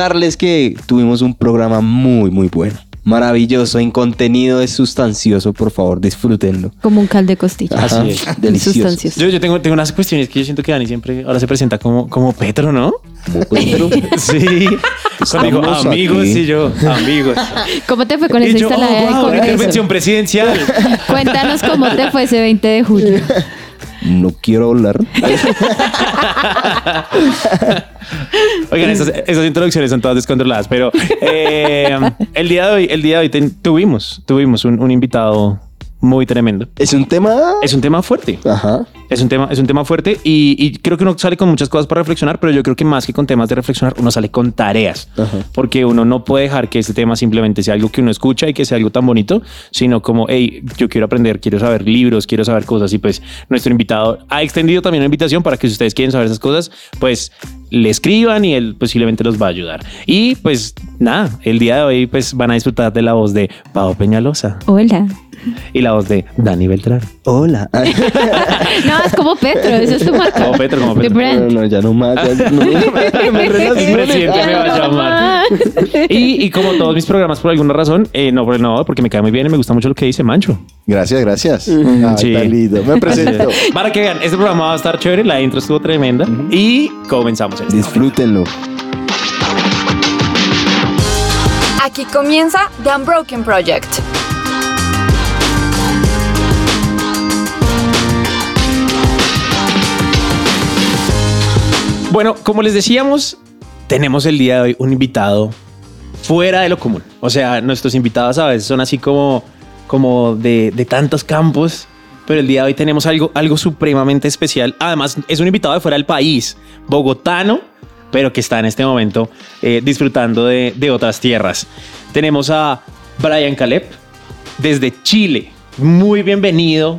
contarles que tuvimos un programa muy, muy bueno. Maravilloso, en contenido es sustancioso, por favor, disfrútenlo. Como un caldo de costilla. Así es. Delicioso. Sustancioso. Yo, yo tengo, tengo unas cuestiones que yo siento que Dani siempre ahora se presenta como, como Petro, ¿no? Como Pedro. Sí. Estamos amigos aquí. y yo, amigos. ¿Cómo te fue con esa yo, oh, instalada de wow, Congreso? intervención presidencial. Cuéntanos cómo te fue ese 20 de julio. No quiero hablar. Oigan, esas, introducciones son todas descontroladas, pero eh, el día de hoy, el día de hoy tuvimos, tuvimos un invitado muy tremendo. Es un tema. Es un tema fuerte. Ajá. Es un tema, es un tema fuerte y, y creo que uno sale con muchas cosas para reflexionar, pero yo creo que más que con temas de reflexionar, uno sale con tareas, Ajá. porque uno no puede dejar que este tema simplemente sea algo que uno escucha y que sea algo tan bonito, sino como, hey, yo quiero aprender, quiero saber libros, quiero saber cosas y pues nuestro invitado ha extendido también una invitación para que si ustedes quieren saber esas cosas, pues le escriban y él posiblemente los va a ayudar. Y pues nada, el día de hoy pues van a disfrutar de la voz de Pau Peñalosa Hola. y la voz de Dani Beltrán. Hola. No, es como Petro, eso es tu marca. Como Petro, como The Petro. No, no, ya no más. ya no, no me presidente me va a llamar. Y, y como todos mis programas, por alguna razón, eh, no, por- no, porque me cae muy bien y me gusta mucho lo que dice Mancho. Gracias, gracias. Ay, Sí. tan lindo. Me presento. Para que vean, este programa va a estar chévere, la intro estuvo tremenda y comenzamos. el Disfrútenlo. Aquí comienza The Unbroken Project. Bueno, como les decíamos, tenemos el día de hoy un invitado fuera de lo común. O sea, nuestros invitados a veces son así como, como de, tantos campos, pero el día de hoy tenemos algo, algo supremamente especial. Además, es un invitado de fuera del país, bogotano, pero que está en este momento eh, disfrutando de, de otras tierras. Tenemos a Brian Caleb desde Chile. Muy bienvenido.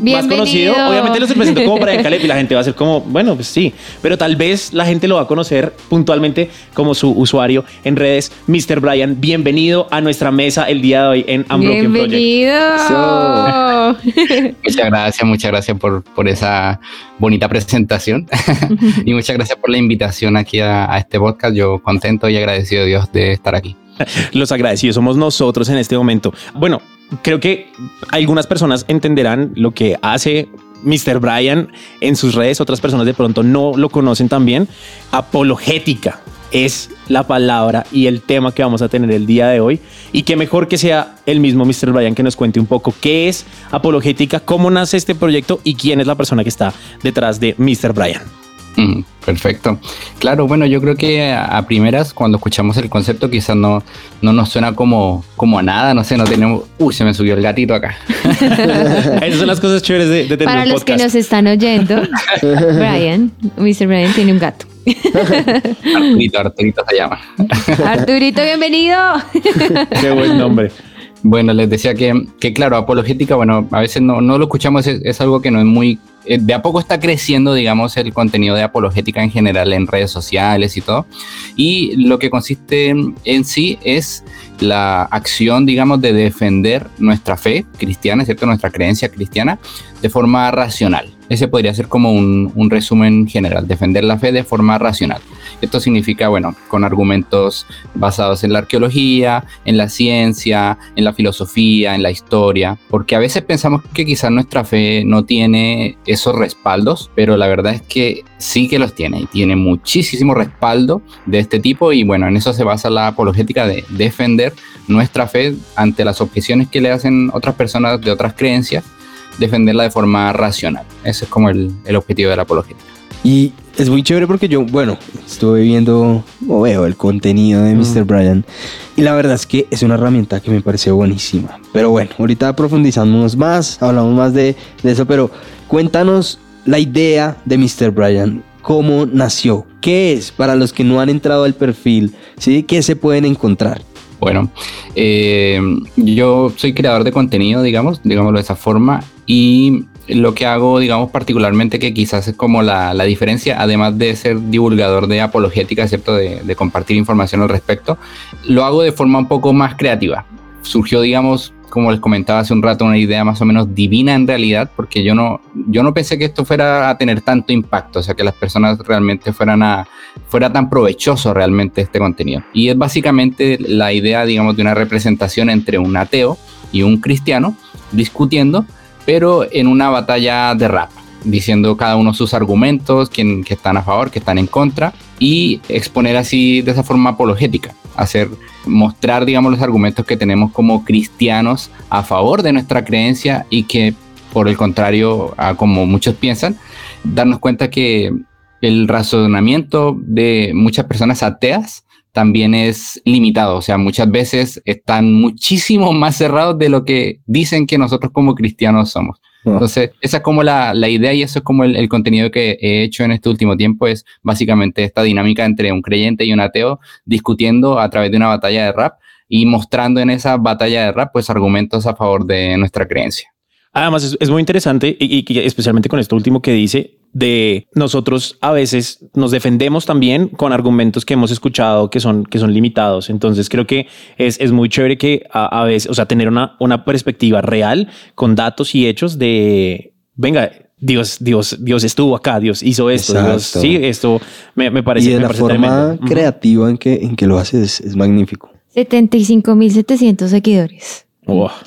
Más conocido, Bienvenido. obviamente lo estoy presentando como Brian Caleb y la gente va a ser como, bueno, pues sí, pero tal vez la gente lo va a conocer puntualmente como su usuario en redes. Mr. Brian, bienvenido a nuestra mesa el día de hoy en Unbroken Project. Bienvenido. Muchas gracias, muchas gracias por, por esa bonita presentación y muchas gracias por la invitación aquí a, a este podcast. Yo contento y agradecido de Dios de estar aquí. Los agradecidos somos nosotros en este momento. Bueno, creo que algunas personas entenderán lo que hace Mr. Brian en sus redes, otras personas de pronto no lo conocen también. Apologética es la palabra y el tema que vamos a tener el día de hoy. Y qué mejor que sea el mismo Mr. Brian que nos cuente un poco qué es apologética, cómo nace este proyecto y quién es la persona que está detrás de Mr. Brian. Mm, perfecto. Claro, bueno, yo creo que a, a primeras, cuando escuchamos el concepto, quizás no, no nos suena como, como a nada, no sé, no tenemos... Uy, se me subió el gatito acá. Esas son las cosas chéveres de, de tener Para un los que nos están oyendo, Brian, Mr. Brian tiene un gato. Arturito, Arturito se llama. Arturito, bienvenido. Qué buen nombre. Bueno, les decía que, que claro, apologética, bueno, a veces no, no lo escuchamos, es, es algo que no es muy... eh, de a poco está creciendo, digamos, el contenido de apologética en general en redes sociales y todo. Y lo que consiste en sí es la acción, digamos, de defender nuestra fe cristiana, ¿cierto? Nuestra creencia cristiana de forma racional. Ese podría ser como un, resumen general, defender la fe de forma racional. Esto significa, bueno, con argumentos basados en la arqueología, en la ciencia, en la filosofía, en la historia, porque a veces pensamos que quizás nuestra fe no tiene esos respaldos, pero la verdad es que sí que los tiene y tiene muchísimo respaldo de este tipo y bueno, en eso se basa la apologética de defender nuestra fe ante las objeciones que le hacen otras personas de otras creencias, defenderla de forma racional. Ese es como el, el objetivo de la apologética. Y es muy chévere porque yo, bueno, estuve viendo o veo el contenido de Mr. Brian y la verdad es que es una herramienta que me parece buenísima. Pero bueno, ahorita profundizamos más, hablamos más de, de eso, pero cuéntanos la idea de Mr. Brian. ¿Cómo nació? ¿Qué es para los que no han entrado al perfil? ¿Sí? ¿Qué se pueden encontrar? Bueno, eh, yo soy creador de contenido, digamos, digámoslo de esa forma, y lo que hago, digamos, particularmente que quizás es como la, diferencia, además de ser divulgador de apologética, ¿cierto? De, de compartir información al respecto, lo hago de forma un poco más creativa. Surgió, digamos, como les comentaba hace un rato, una idea más o menos divina en realidad, porque yo no, yo no pensé que esto fuera a tener tanto impacto, o sea, que las personas realmente fueran a, fuera tan provechoso realmente este contenido. Y es básicamente la idea, digamos, de una representación entre un ateo y un cristiano discutiendo, pero en una batalla de rap diciendo cada uno sus argumentos, quién, que están a favor, que están en contra, y exponer así de esa forma apologética, hacer, mostrar, digamos, los argumentos que tenemos como cristianos a favor de nuestra creencia y que, por el contrario, como muchos piensan, darnos cuenta que el razonamiento de muchas personas ateas también es limitado, o sea, muchas veces están muchísimo más cerrados de lo que dicen que nosotros como cristianos somos. Entonces, esa es como la, la, idea y eso es como el, el, contenido que he hecho en este último tiempo, es básicamente esta dinámica entre un creyente y un ateo discutiendo a través de una batalla de rap y mostrando en esa batalla de rap pues argumentos a favor de nuestra creencia. Además, es, es muy interesante y, y, especialmente con esto último que dice, de nosotros a veces nos defendemos también con argumentos que hemos escuchado que son, que son limitados. Entonces creo que es, es muy chévere que a, a, veces, o sea, tener una, una perspectiva real con datos y hechos de, venga, Dios, Dios, Dios estuvo acá, Dios hizo esto, Dios, sí, esto me, me parece. Y de me la parece forma tremendo. creativa en que, en que lo hace es, es magnífico. 75.700 seguidores.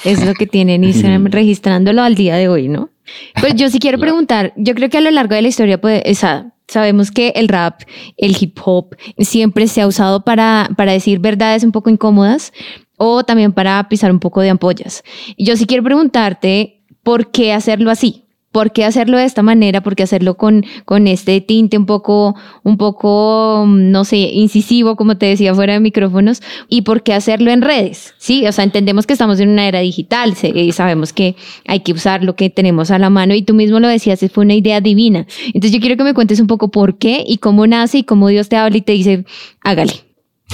Es lo que tiene en Instagram registrándolo al día de hoy, ¿no? Pues yo sí quiero preguntar, yo creo que a lo largo de la historia, pues, esa, sabemos que el rap, el hip hop, siempre se ha usado para, para decir verdades un poco incómodas o también para pisar un poco de ampollas. Yo sí quiero preguntarte, ¿por qué hacerlo así? ¿Por qué hacerlo de esta manera? ¿Por qué hacerlo con, con este tinte un poco, un poco, no sé, incisivo, como te decía, fuera de micrófonos? ¿Y por qué hacerlo en redes? Sí, o sea, entendemos que estamos en una era digital y sabemos que hay que usar lo que tenemos a la mano y tú mismo lo decías, fue una idea divina. Entonces yo quiero que me cuentes un poco por qué y cómo nace y cómo Dios te habla y te dice, hágale.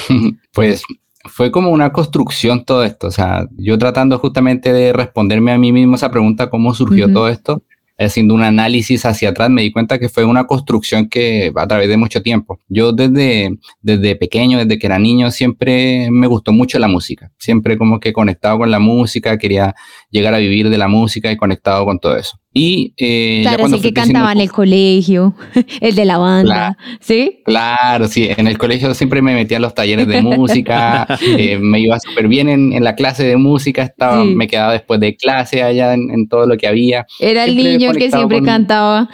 Pues fue como una construcción todo esto, o sea, yo tratando justamente de responderme a mí mismo esa pregunta, ¿cómo surgió uh -huh. todo esto? Haciendo un análisis hacia atrás, me di cuenta que fue una construcción que a través de mucho tiempo. Yo desde, desde pequeño, desde que era niño, siempre me gustó mucho la música. Siempre como que conectado con la música, quería llegar a vivir de la música y conectado con todo eso. Y eh, claro, cuando así que cantaba en el colegio, el de la banda, claro, ¿sí? Claro, sí, en el colegio siempre me metía a los talleres de música, eh, me iba súper bien en, en, la clase de música, estaba, sí. me quedaba después de clase allá en, en todo lo que había. Era el niño que siempre con, cantaba.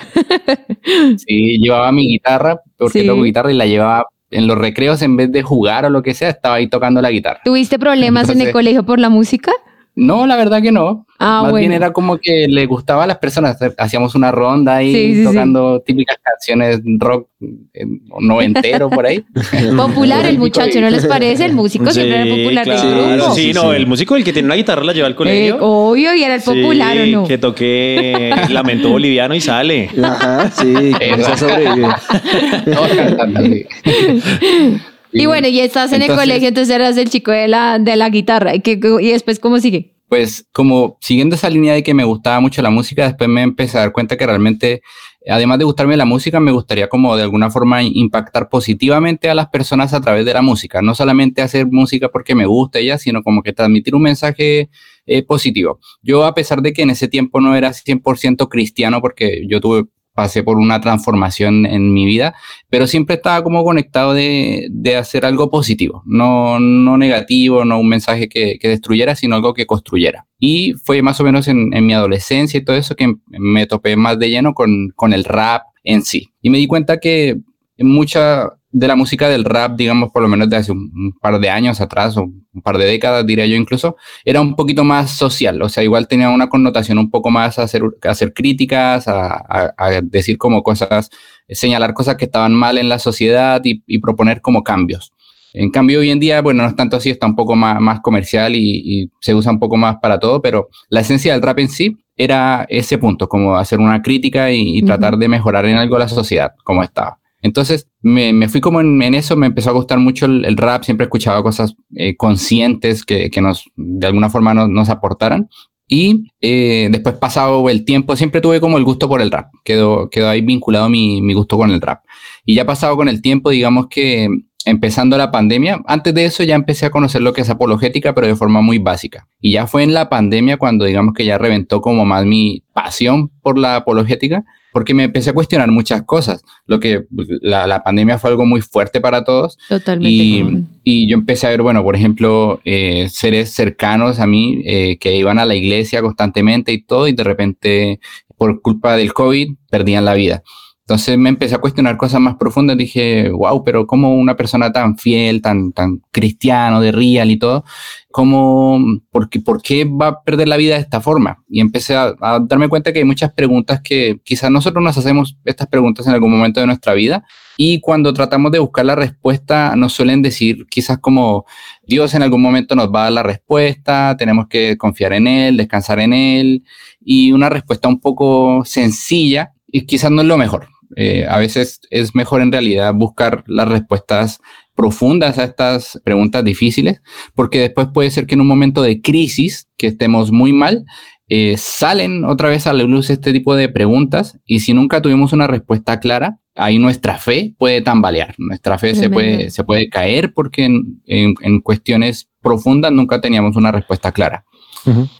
sí, llevaba mi guitarra, porque sí. toco guitarra y la llevaba en los recreos en vez de jugar o lo que sea, estaba ahí tocando la guitarra. ¿Tuviste problemas Entonces, en el colegio por la música? No, la verdad que no. Ah, Más bueno. bien era como que le gustaba a las personas. Hacíamos una ronda ahí Sí, sí, tocando típicas canciones rock eh, noventero por ahí. Popular el muchacho, ¿no les parece? El músico siempre era popular del claro, grupo. Sí, no, el músico, el que tiene una guitarra, la lleva al Eh, colegio. obvio, y era el popular, Sí, ¿o no? Que toque Lamento Boliviano y sale. Ajá, sí, con eso sobrevive. Y bueno, y estás en el colegio, entonces eras el chico de la, de la guitarra. ¿Y, y después cómo sigue? pues como siguiendo esa línea de que me gustaba mucho la música, después me empecé a dar cuenta que realmente, además de gustarme la música, me gustaría como de alguna forma impactar positivamente a las personas a través de la música. No solamente hacer música porque me gusta ella, sino como que transmitir un mensaje eh, positivo. Yo a pesar de que en ese tiempo no era 100% cristiano, porque yo tuve pasé por una transformación en mi vida, pero siempre estaba como conectado de, de hacer algo positivo, no, no negativo, no un mensaje que, que, destruyera, sino algo que construyera. Y fue más o menos en, en, mi adolescencia y todo eso que me topé más de lleno con, con el rap en sí. Y me di cuenta que mucha de la música del rap, digamos, por lo menos de hace un, un, par de años atrás, o un par de décadas, diría yo incluso, era un poquito más social, o sea, igual tenía una connotación un poco más a hacer, a hacer críticas, a, a, a, decir como cosas, señalar cosas que estaban mal en la sociedad y, y, proponer como cambios. En cambio, hoy en día, bueno, no es tanto así, está un poco más, más comercial y, y se usa un poco más para todo, pero la esencia del rap en sí era ese punto, como hacer una crítica y, y tratar de mejorar en algo la sociedad, como estaba. Entonces me, me fui como en, en, eso, me empezó a gustar mucho el, rap, siempre escuchaba cosas eh, conscientes que, que, nos de alguna forma nos, nos aportaran. Y eh, después pasado el tiempo, siempre tuve como el gusto por el rap, quedó, quedó ahí vinculado mi, mi gusto con el rap. Y ya pasado con el tiempo, digamos que empezando la pandemia. Antes de eso ya empecé a conocer lo que es apologética, pero de forma muy básica. Y ya fue en la pandemia cuando digamos que ya reventó como más mi pasión por la apologética, porque me empecé a cuestionar muchas cosas. Lo que la, pandemia fue algo muy fuerte para todos. Totalmente. Y, y yo empecé a ver, bueno, por ejemplo, eh, seres cercanos a mí eh, que iban a la iglesia constantemente y todo, y de repente, por culpa del COVID, perdían la vida. Entonces me empecé a cuestionar cosas más profundas. Dije, wow, pero como una persona tan fiel, tan, tan cristiano, de real y todo, ¿cómo, por, qué, por qué va a perder la vida de esta forma? Y empecé a, darme cuenta que hay muchas preguntas que quizás nosotros nos hacemos estas preguntas en algún momento de nuestra vida. Y cuando tratamos de buscar la respuesta, nos suelen decir quizás como Dios en algún momento nos va a dar la respuesta, tenemos que confiar en Él, descansar en Él. Y una respuesta un poco sencilla y quizás no es lo mejor. Eh, a veces es mejor en realidad buscar las respuestas profundas a estas preguntas difíciles, porque después puede ser que en un momento de crisis, que estemos muy mal, eh, salen otra vez a la luz este tipo de preguntas y si nunca tuvimos una respuesta clara, ahí nuestra fe puede tambalear, nuestra fe se puede, se puede caer porque en, en, cuestiones profundas nunca teníamos una respuesta clara.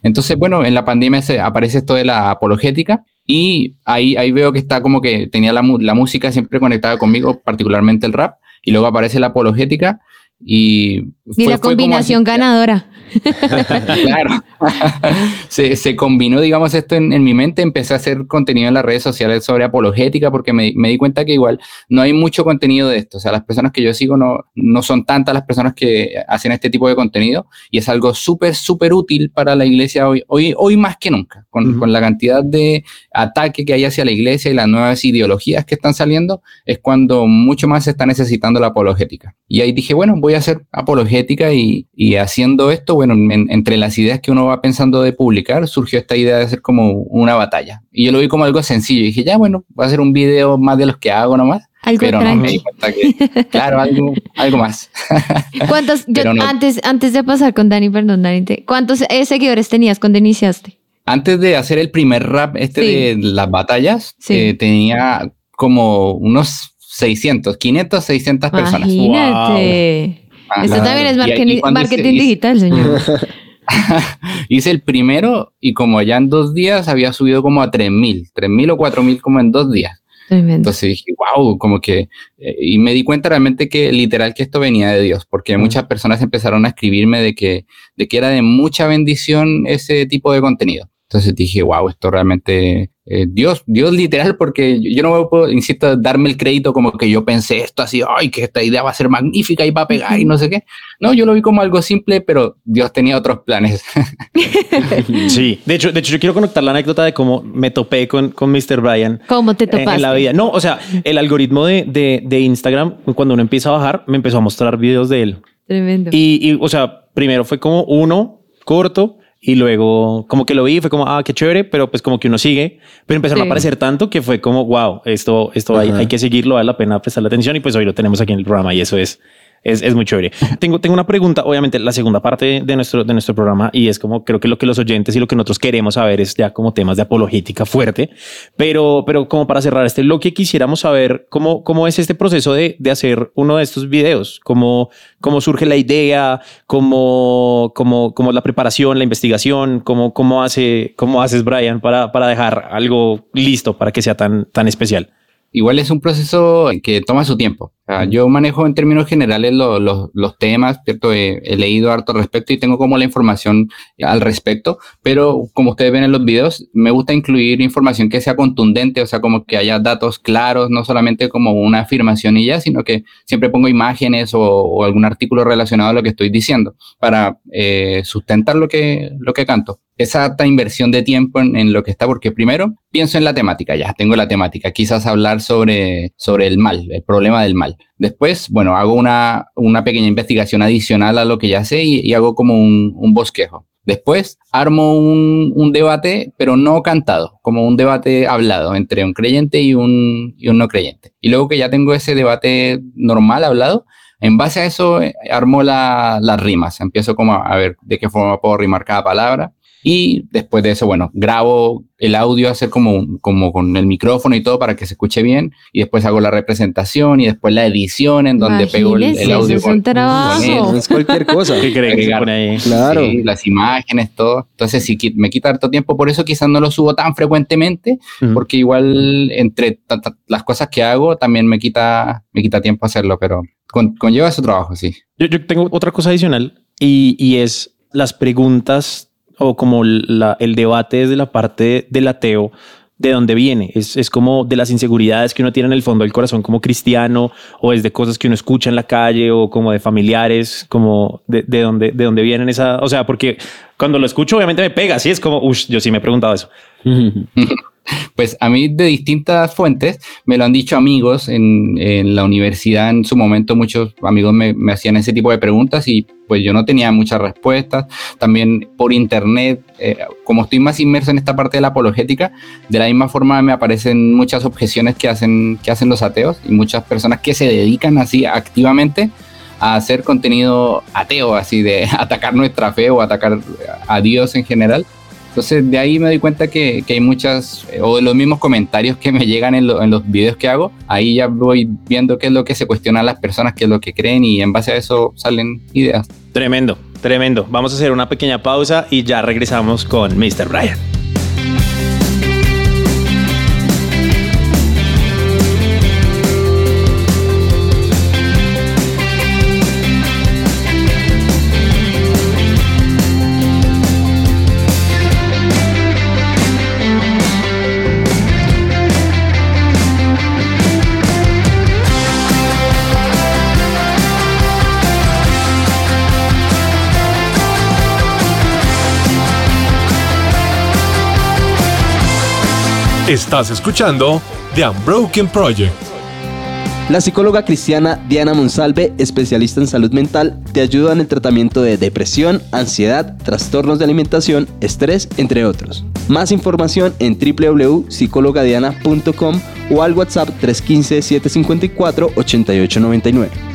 Entonces, bueno, en la pandemia se aparece esto de la apologética y ahí, ahí veo que está como que tenía la, la música siempre conectada conmigo, particularmente el rap, y luego aparece la apologética y... Y la combinación ganadora. claro. se, se, combinó, digamos, esto en, en, mi mente. Empecé a hacer contenido en las redes sociales sobre apologética porque me, me, di cuenta que igual no hay mucho contenido de esto. O sea, las personas que yo sigo no, no son tantas las personas que hacen este tipo de contenido y es algo súper, súper útil para la iglesia hoy, hoy, hoy más que nunca. Con, con la cantidad de ataque que hay hacia la iglesia y las nuevas ideologías que están saliendo, es cuando mucho más se está necesitando la apologética. Y ahí dije, bueno, voy a hacer apologética y, y haciendo esto, bueno, entre las ideas que uno va pensando de publicar, surgió esta idea de hacer como una batalla. Y yo lo vi como algo sencillo. Y dije, ya, bueno, voy a hacer un video más de los que hago nomás. Algo pero no me di cuenta que, claro, algo, algo más. ¿Cuántos, yo, antes, antes de pasar con Dani, perdón, Dani, ¿cuántos eh, seguidores tenías cuando iniciaste? Antes de hacer el primer rap este de las batallas, eh, tenía como unos 600, 500, 600 personas. Esto también es marketing, digital, señor. hice el primero y como ya en dos días había subido como a 3.000, 3.000 o 4.000 como en dos días. Entonces dije, wow, como que, eh, y me di cuenta realmente que literal que esto venía de Dios, porque muchas personas empezaron a escribirme de que, de que era de mucha bendición ese tipo de contenido. Entonces dije, wow, esto realmente eh, Dios, Dios literal, porque yo no puedo, insisto, darme el crédito como que yo pensé esto así, ay, que esta idea va a ser magnífica y va a pegar y no sé qué. No, yo lo vi como algo simple, pero Dios tenía otros planes. sí, de hecho, de hecho, yo quiero conectar la anécdota de cómo me topé con, con Mr. Brian. ¿Cómo te topaste? En, la vida. No, o sea, el algoritmo de, de, de, Instagram, cuando uno empieza a bajar, me empezó a mostrar videos de él. Tremendo. Y, y o sea, primero fue como uno corto y luego como que lo vi, fue como, ah, qué chévere, pero pues como que uno sigue, pero empezaron a aparecer tanto que fue como, wow, esto, esto hay, hay, que seguirlo, vale la pena prestarle atención y pues hoy lo tenemos aquí en el programa y eso es es, es, muy chévere. tengo, tengo una pregunta, obviamente, la segunda parte de nuestro, de nuestro programa, y es como creo que lo que los oyentes y lo que nosotros queremos saber es ya como temas de apologética fuerte, pero, pero como para cerrar este bloque, quisiéramos saber cómo, cómo es este proceso de, de hacer uno de estos videos, cómo, cómo surge la idea, cómo, cómo, cómo la preparación, la investigación, cómo, cómo, hace, cómo haces, Brian, para, para dejar algo listo para que sea tan, tan especial. Igual es un proceso que toma su tiempo. Yo manejo en términos generales los temas, ¿cierto? He, leído harto al respecto y tengo como la información al respecto, pero como ustedes ven en los videos, me gusta incluir información que sea contundente, o sea, como que haya datos claros, no solamente como una afirmación y ya, sino que siempre pongo imágenes o, algún artículo relacionado a lo que estoy diciendo para eh, sustentar lo que, lo que canto esa inversión de tiempo en, lo que está, porque primero pienso en la temática, ya tengo la temática, quizás hablar sobre, sobre el mal, el problema del mal. Después, bueno, hago una, una pequeña investigación adicional a lo que ya sé y, hago como un, bosquejo. Después armo un, debate, pero no cantado, como un debate hablado entre un creyente y un, y un no creyente. Y luego que ya tengo ese debate normal hablado, en base a eso eh, armo la, las rimas. Empiezo como a ver de qué forma puedo rimar cada palabra Y después de eso, bueno, grabo el audio, hacer como, como con el micrófono y todo para que se escuche bien. Y después hago la representación y después la edición en donde pego el, el Imagínese, audio. es un trabajo. con No él. es cualquier cosa. ¿Qué creen que pone ahí? Claro. Sí, las imágenes, todo. Entonces sí, me quita harto tiempo, por eso quizás no lo subo tan frecuentemente, Ujú. porque igual entre las cosas que hago también me quita, me quita tiempo hacerlo, pero con- conlleva su trabajo, sí. Yo, yo tengo otra cosa adicional y, y es las preguntas o como el debate desde la parte del ateo, de dónde viene. Es, es como de las inseguridades que uno tiene en el fondo del corazón como cristiano o es de cosas que uno escucha en la calle o como de familiares, como de, de dónde, de dónde vienen esa... O sea, porque cuando lo escucho obviamente me pega, así es como, uff, yo sí me he preguntado eso. Pues a mí de distintas fuentes me lo han dicho amigos en, en la universidad en su momento muchos amigos me, me hacían ese tipo de preguntas y pues yo no tenía muchas respuestas. También por internet, eh, como estoy más inmerso en esta parte de la apologética, de la misma forma me aparecen muchas objeciones que hacen, que hacen los ateos y muchas personas que se dedican así activamente a hacer contenido ateo, así de atacar nuestra fe o atacar a Dios en general. Entonces de ahí me doy cuenta que, que hay muchas, eh, o de los mismos comentarios que me llegan en, lo- en los videos que hago, ahí ya voy viendo qué es lo que se cuestionan las personas, qué es lo que creen y en base a eso salen ideas. Tremendo, tremendo. Vamos a hacer una pequeña pausa y ya regresamos con Mr. Brian. Estás escuchando The Unbroken Project. La psicóloga cristiana Diana Monsalve, especialista en salud mental, te ayuda en el tratamiento de depresión, ansiedad, trastornos de alimentación, estrés, entre otros. Más información en www.psicologadiana.com o al WhatsApp 315-754-8899.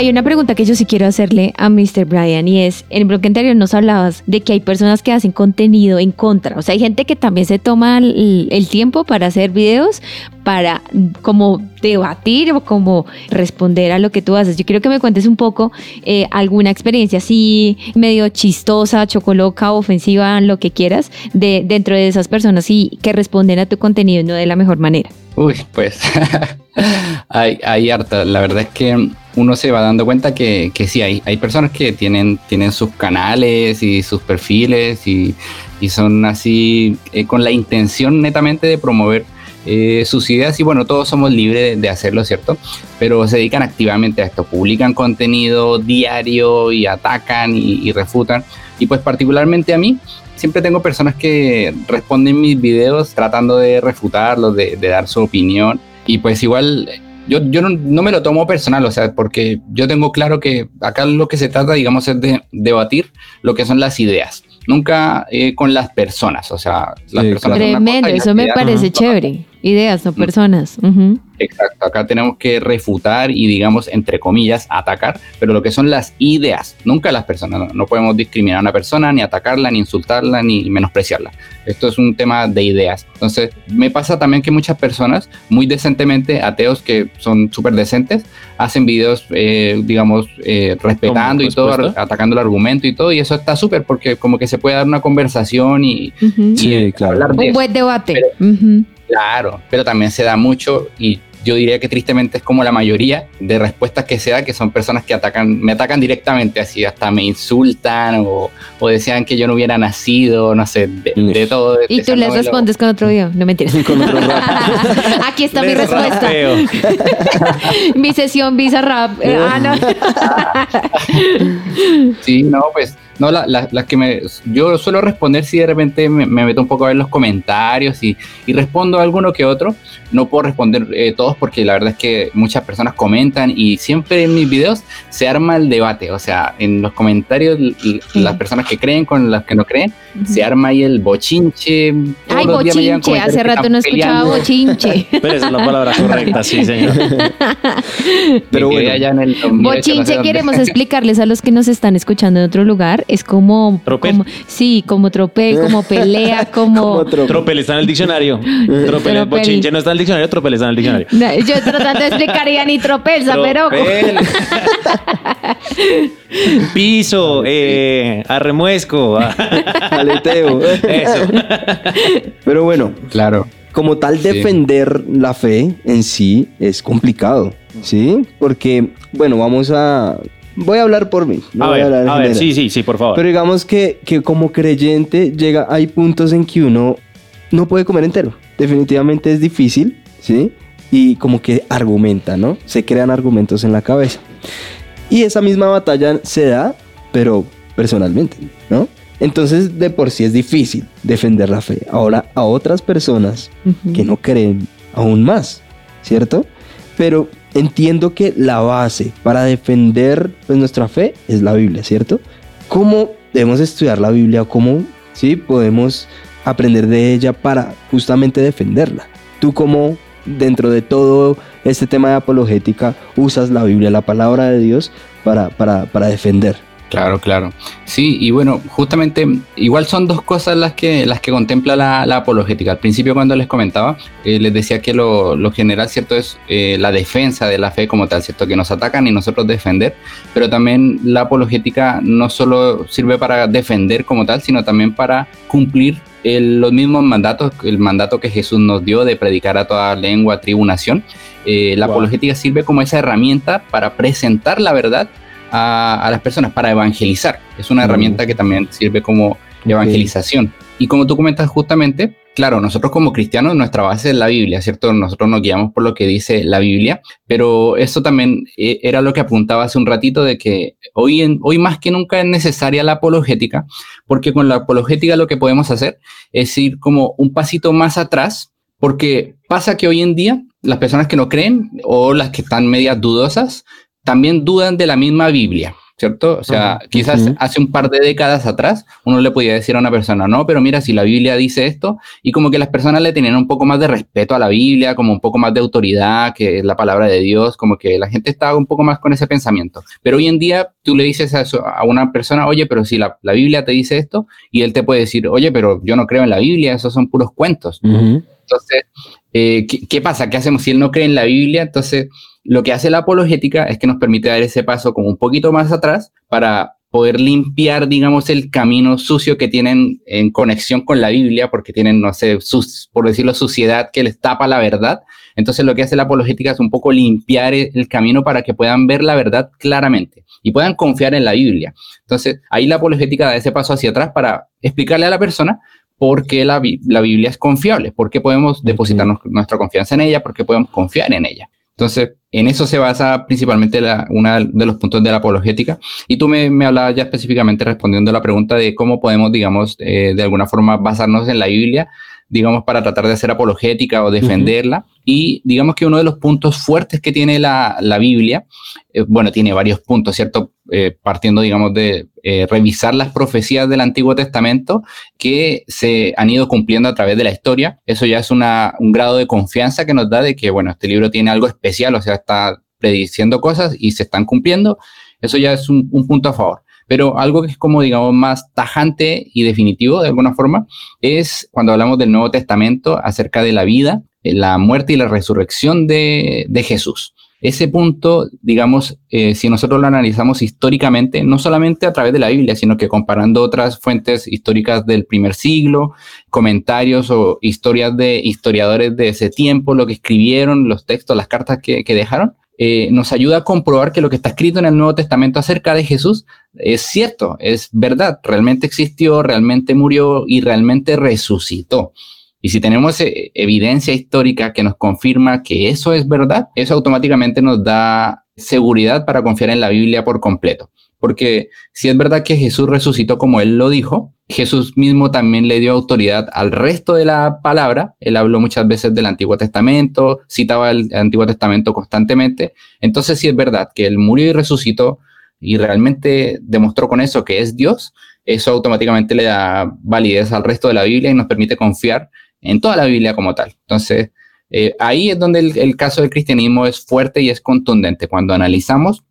Hay una pregunta que yo sí quiero hacerle a Mr. Brian y es, en el bloque anterior nos hablabas de que hay personas que hacen contenido en contra, o sea, hay gente que también se toma el, tiempo para hacer videos, para como debatir o como responder a lo que tú haces. Yo quiero que me cuentes un poco eh, alguna experiencia así medio chistosa, chocoloca, ofensiva, lo que quieras, de dentro de esas personas y que responden a tu contenido no de la mejor manera. Uy, pues hay, hay harta. La verdad es que uno se va dando cuenta que, que sí, hay, hay personas que tienen, tienen sus canales y sus perfiles y, y son así eh, con la intención netamente de promover eh, sus ideas y bueno, todos somos libres de, hacerlo, ¿cierto? Pero se dedican activamente a esto, publican contenido diario y atacan y, refutan. Y pues particularmente a mí, siempre tengo personas que responden mis videos tratando de refutarlos, de dar su opinión. Y pues igual yo, yo no, no, me lo tomo personal, o sea, porque yo tengo claro que acá lo que se trata, digamos, es de debatir lo que son las ideas, nunca eh, con las personas, o sea, las Sí, personas... son una Tremendo, cosa y eso me parece chévere. Ideas, no Mm. personas. Exacto, acá tenemos que refutar y digamos, entre comillas, atacar, pero lo que son las ideas, nunca las personas, no, no podemos discriminar a una persona, ni atacarla, ni insultarla, ni menospreciarla. Esto es un tema de ideas. Entonces, me pasa también que muchas personas, muy decentemente, ateos que son súper decentes, hacen videos, eh, digamos, eh, respetando y todo, atacando el argumento y todo, y eso está súper porque como que se puede dar una conversación y, claro. hablar de Un buen debate. Pero-. Claro, pero también se da mucho y yo diría que tristemente es como la mayoría de respuestas que se da que son personas que atacan, me atacan directamente, así hasta me insultan o, o desean que yo no hubiera nacido, no sé, de, de todo. Y tú les respondes con otro video. No mentiras. Con otro rap. Aquí está mi respuesta. mi sesión Visa Rap. Eh, ah, no. Sí, no, pues, no, la- la- las que me, yo suelo responder si de repente me, me meto un poco a ver los comentarios y, y respondo a alguno que otro. No puedo responder eh, todos porque la verdad es que muchas personas comentan y siempre en mis videos se arma el debate. O sea, en los comentarios las personas que creen con las que no creen, se arma ahí el bochinche. Ay, bochinche. Hace rato no escuchaba peleando. bochinche. Pero esa es la palabra correcta, sí, señor. Pero bueno. allá en el 2008, no sé Bochinche queremos explicarles a los que nos están escuchando en otro lugar. Es como... Tropel. como- sí, como tropel, como pelea, como... Como. Tropel está en el diccionario. Tropel, Tropel. bochinche no está en el diccionario, tropel está en el diccionario. No, Yo tratando de explicar ya ni tropel, pero... Tropel. Piso, eh, arremuesco. Aleteo. Eso. Pero bueno, Claro. como tal defender la fe en sí es complicado, ¿sí? Porque, bueno, vamos a... Voy a hablar por mí. no A voy ver, hablar en a ver, sí, sí, sí, por favor. Pero digamos que, que como creyente llega, hay puntos en que uno no puede comer entero. Definitivamente es difícil, ¿sí? Y como que argumenta, ¿no? Se crean argumentos en la cabeza. Y esa misma batalla se da, pero personalmente, ¿no? Entonces de por sí es difícil defender la fe. Ahora a otras personas Ujú. que no creen aún más, ¿cierto? Pero entiendo que la base para defender pues, nuestra fe es la Biblia, ¿cierto? ¿Cómo debemos estudiar la Biblia? ¿Cómo ¿sí? podemos aprender de ella para justamente defenderla? ¿Tú cómo dentro de todo este tema de apologética usas la Biblia, la palabra de Dios, para, para, para defender? Claro, claro. Sí, y bueno, justamente igual son dos cosas las que, las que contempla la, la apologética. Al principio cuando les comentaba, eh, les decía que lo, lo general, ¿cierto? Es eh, la defensa de la fe como tal, ¿cierto? Que nos atacan y nosotros defender, pero también la apologética no solo sirve para defender como tal, sino también para cumplir el- los mismos mandatos, el mandato que Jesús nos dio de predicar a toda lengua, tribu, nación. Eh, la Wow. apologética sirve como esa herramienta para presentar la verdad a, a las personas para evangelizar. Es una Mm. herramienta que también sirve como evangelización. Y como tú comentas justamente, claro, nosotros como cristianos nuestra base es la Biblia, ¿cierto? Nosotros nos guiamos por lo que dice la Biblia, pero eso también eh, era lo que apuntaba hace un ratito de que hoy, en, hoy más que nunca es necesaria la apologética, porque con la apologética lo que podemos hacer es ir como un pasito más atrás, porque pasa que hoy en día las personas que no creen o las que están medias dudosas, también dudan de la misma Biblia, ¿cierto? O sea, quizás hace un par de décadas atrás uno le podía decir a una persona, no, pero mira, si la Biblia dice esto, y como que las personas le tenían un poco más de respeto a la Biblia, como un poco más de autoridad, que es la palabra de Dios, como que la gente estaba un poco más con ese pensamiento. Pero hoy en día tú le dices a, eso- a una persona, oye, pero si la, la Biblia te dice esto, y él te puede decir, oye, pero yo no creo en la Biblia, esos son puros cuentos. Entonces, eh, ¿qué, qué pasa? ¿Qué hacemos si él no cree en la Biblia? Entonces, lo que hace la apologética es que nos permite dar ese paso como un poquito más atrás para poder limpiar, digamos, el camino sucio que tienen en conexión con la Biblia, porque tienen, no sé, sus, por decirlo, suciedad que les tapa la verdad. Entonces, lo que hace la apologética es un poco limpiar el, camino para que puedan ver la verdad claramente y puedan confiar en la Biblia. Entonces, ahí la apologética da ese paso hacia atrás para explicarle a la persona por qué la, Bi- la Biblia es confiable, por qué podemos depositar nuestra confianza en ella, por qué podemos confiar en ella. Entonces, en eso se basa principalmente la, una de los puntos de la apologética. Y tú me, me hablabas ya específicamente respondiendo a la pregunta de cómo podemos, digamos, eh, de alguna forma basarnos en la Biblia, digamos, para tratar de hacer apologética o defenderla. Y digamos que uno de los puntos fuertes que tiene la, la Biblia, eh, bueno, tiene varios puntos, ¿cierto? Eh, partiendo, digamos, de eh, revisar las profecías del Antiguo Testamento que se han ido cumpliendo a través de la historia. Eso ya es una, un grado de confianza que nos da de que, bueno, este libro tiene algo especial, o sea, está prediciendo cosas y se están cumpliendo. Eso ya es un, un punto a favor. Pero algo que es como, digamos, más tajante y definitivo de alguna forma es cuando hablamos del Nuevo Testamento acerca de la vida, eh, la muerte y la resurrección de, de Jesús. Ese punto, digamos, eh, si nosotros lo analizamos históricamente, no solamente a través de la Biblia, sino que comparando otras fuentes históricas del primer siglo, comentarios o historias de historiadores de ese tiempo, lo que escribieron, los textos, las cartas que, dejaron, eh, nos ayuda a comprobar que lo que está escrito en el Nuevo Testamento acerca de Jesús es cierto, es verdad, realmente existió, realmente murió y realmente resucitó. Y si tenemos eh, evidencia histórica que nos confirma que eso es verdad, eso automáticamente nos da seguridad para confiar en la Biblia por completo. Porque si es verdad que Jesús resucitó como él lo dijo, Jesús mismo también le dio autoridad al resto de la palabra. Él habló muchas veces del Antiguo Testamento, citaba el Antiguo Testamento constantemente. Entonces, si es verdad que él murió y resucitó y realmente demostró con eso que es Dios, eso automáticamente le da validez al resto de la Biblia y nos permite confiar en toda la Biblia como tal. Entonces, eh, ahí es donde el, el caso del cristianismo es fuerte y es contundente. Cuando analizamos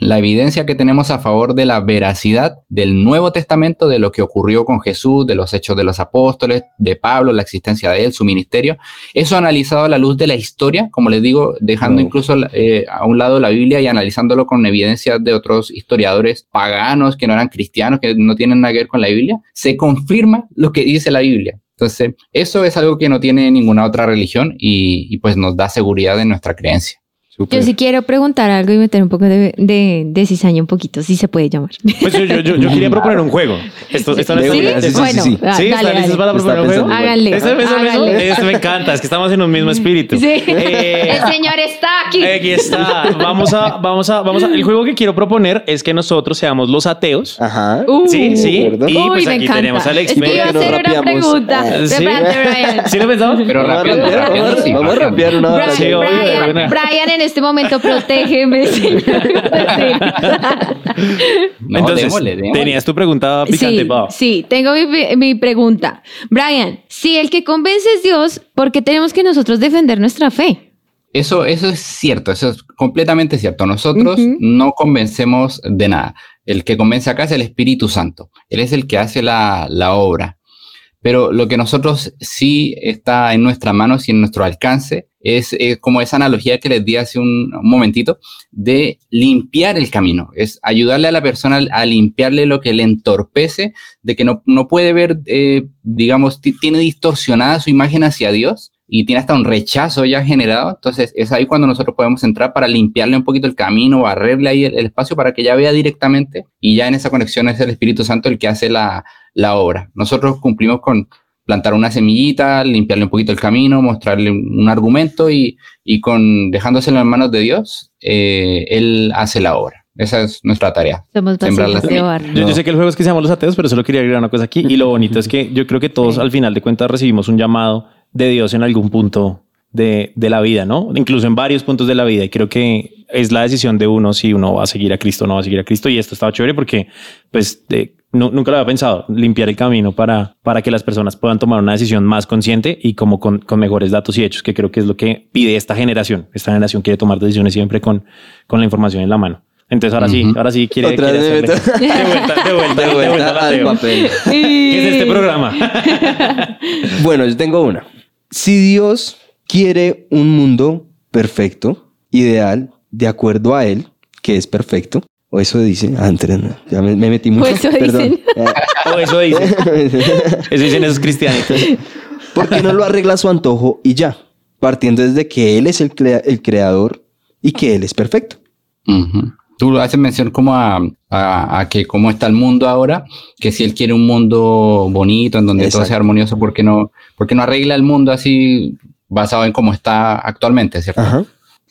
la evidencia que tenemos a favor de la veracidad del Nuevo Testamento, de lo que ocurrió con Jesús, de los hechos de los apóstoles, de Pablo, la existencia de él, su ministerio, eso analizado a la luz de la historia, como les digo, dejando incluso eh, a un lado la Biblia y analizándolo con evidencia de otros historiadores paganos que no eran cristianos, que no tienen nada que ver con la Biblia, se confirma lo que dice la Biblia. Entonces, eso es algo que no tiene ninguna otra religión y, y pues nos da seguridad en nuestra creencia. Yo sí quiero preguntar algo y meter un poco de, de, de cizaña un poquito, si se puede llamar. Pues yo, yo, yo, yo quería proponer un juego. Esto, esto no De está- una, sí, sí, bueno, sí. ah, ¿Sí? dale, ¿Están listos para proponer un juego? Háganle, ¿Esto, esto, esto? háganle. Esto me encanta, es que estamos en un mismo espíritu. Sí. Eh, El señor está aquí. Aquí está. Vamos a, vamos a, vamos a. El juego que quiero proponer es que nosotros seamos los ateos. Ajá. Uh. Sí, sí. ¿verdad? Y Uy, pues me aquí encanta. tenemos al Es que iba a hacer una pregunta. Ah, ¿sí? ¿Sí lo pensamos? Pero Vamos a rápido, rápido, vamos a- sí, vamos a rápido. rapear una hora. Sí. Brian, en este momento protégeme, señor. No, Entonces, démosle, démosle. tenías tu pregunta picante, sí, tengo mi, mi pregunta. Brian, si el que convence es Dios, ¿por qué tenemos que nosotros defender nuestra fe? Eso, eso es cierto, eso es completamente cierto. Nosotros no convencemos de nada. El que convence acá es el Espíritu Santo. Él es el que hace la, la obra. Pero lo que nosotros sí está en nuestras manos y en nuestro alcance es como esa analogía que les di hace un, momentito de limpiar el camino. Es ayudarle a la persona a limpiarle lo que le entorpece, de que no, no puede ver, eh, digamos, ti- tiene distorsionada su imagen hacia Dios y tiene hasta un rechazo ya generado. Entonces es ahí cuando nosotros podemos entrar para limpiarle un poquito el camino, barrerle ahí el, el espacio para que ya vea directamente y ya en esa conexión es el Espíritu Santo el que hace la, la obra. Nosotros cumplimos con plantar una semillita, limpiarle un poquito el camino, mostrarle un, argumento y, y con dejándoselo en manos de Dios, eh, Él hace la obra. Esa es nuestra tarea. Somos Sembrar la vasitos de semilla. barro. Yo, yo sé que el juego es que seamos los ateos, pero solo quería agregar una cosa aquí. Y lo bonito es que yo creo que todos al final de cuentas recibimos un llamado de Dios en algún punto de, de la vida, ¿no? Incluso en varios puntos de la vida. Y creo que es la decisión de uno si uno va a seguir a Cristo o no va a seguir a Cristo. Y esto estaba chévere porque, pues, de- nunca lo había pensado, limpiar el camino para, para que las personas puedan tomar una decisión más consciente y como con, con mejores datos y hechos, que creo que es lo que pide esta generación. Esta generación quiere tomar decisiones siempre con, con la información en la mano. Entonces ahora sí, ahora sí quiere, Otra quiere de vuelta, de vuelta, De vuelta al papel. ¿Qué es este programa? Bueno, yo tengo una. Si Dios quiere un mundo perfecto, ideal, de acuerdo a Él, que es perfecto, o eso dice, ah, ya me, me metí mucho. O eso perdón. dicen. O eso dice. Eso dicen esos cristianitos. ¿Por qué no lo arregla a su antojo y ya? Partiendo desde que Él es el, crea- el creador y que Él es perfecto. Ujú. Tú haces mención como a, a- a que cómo está el mundo ahora, que si él quiere un mundo bonito, en donde todo sea armonioso, ¿por qué no, por qué no arregla el mundo así basado en cómo está actualmente, cierto? Ajá.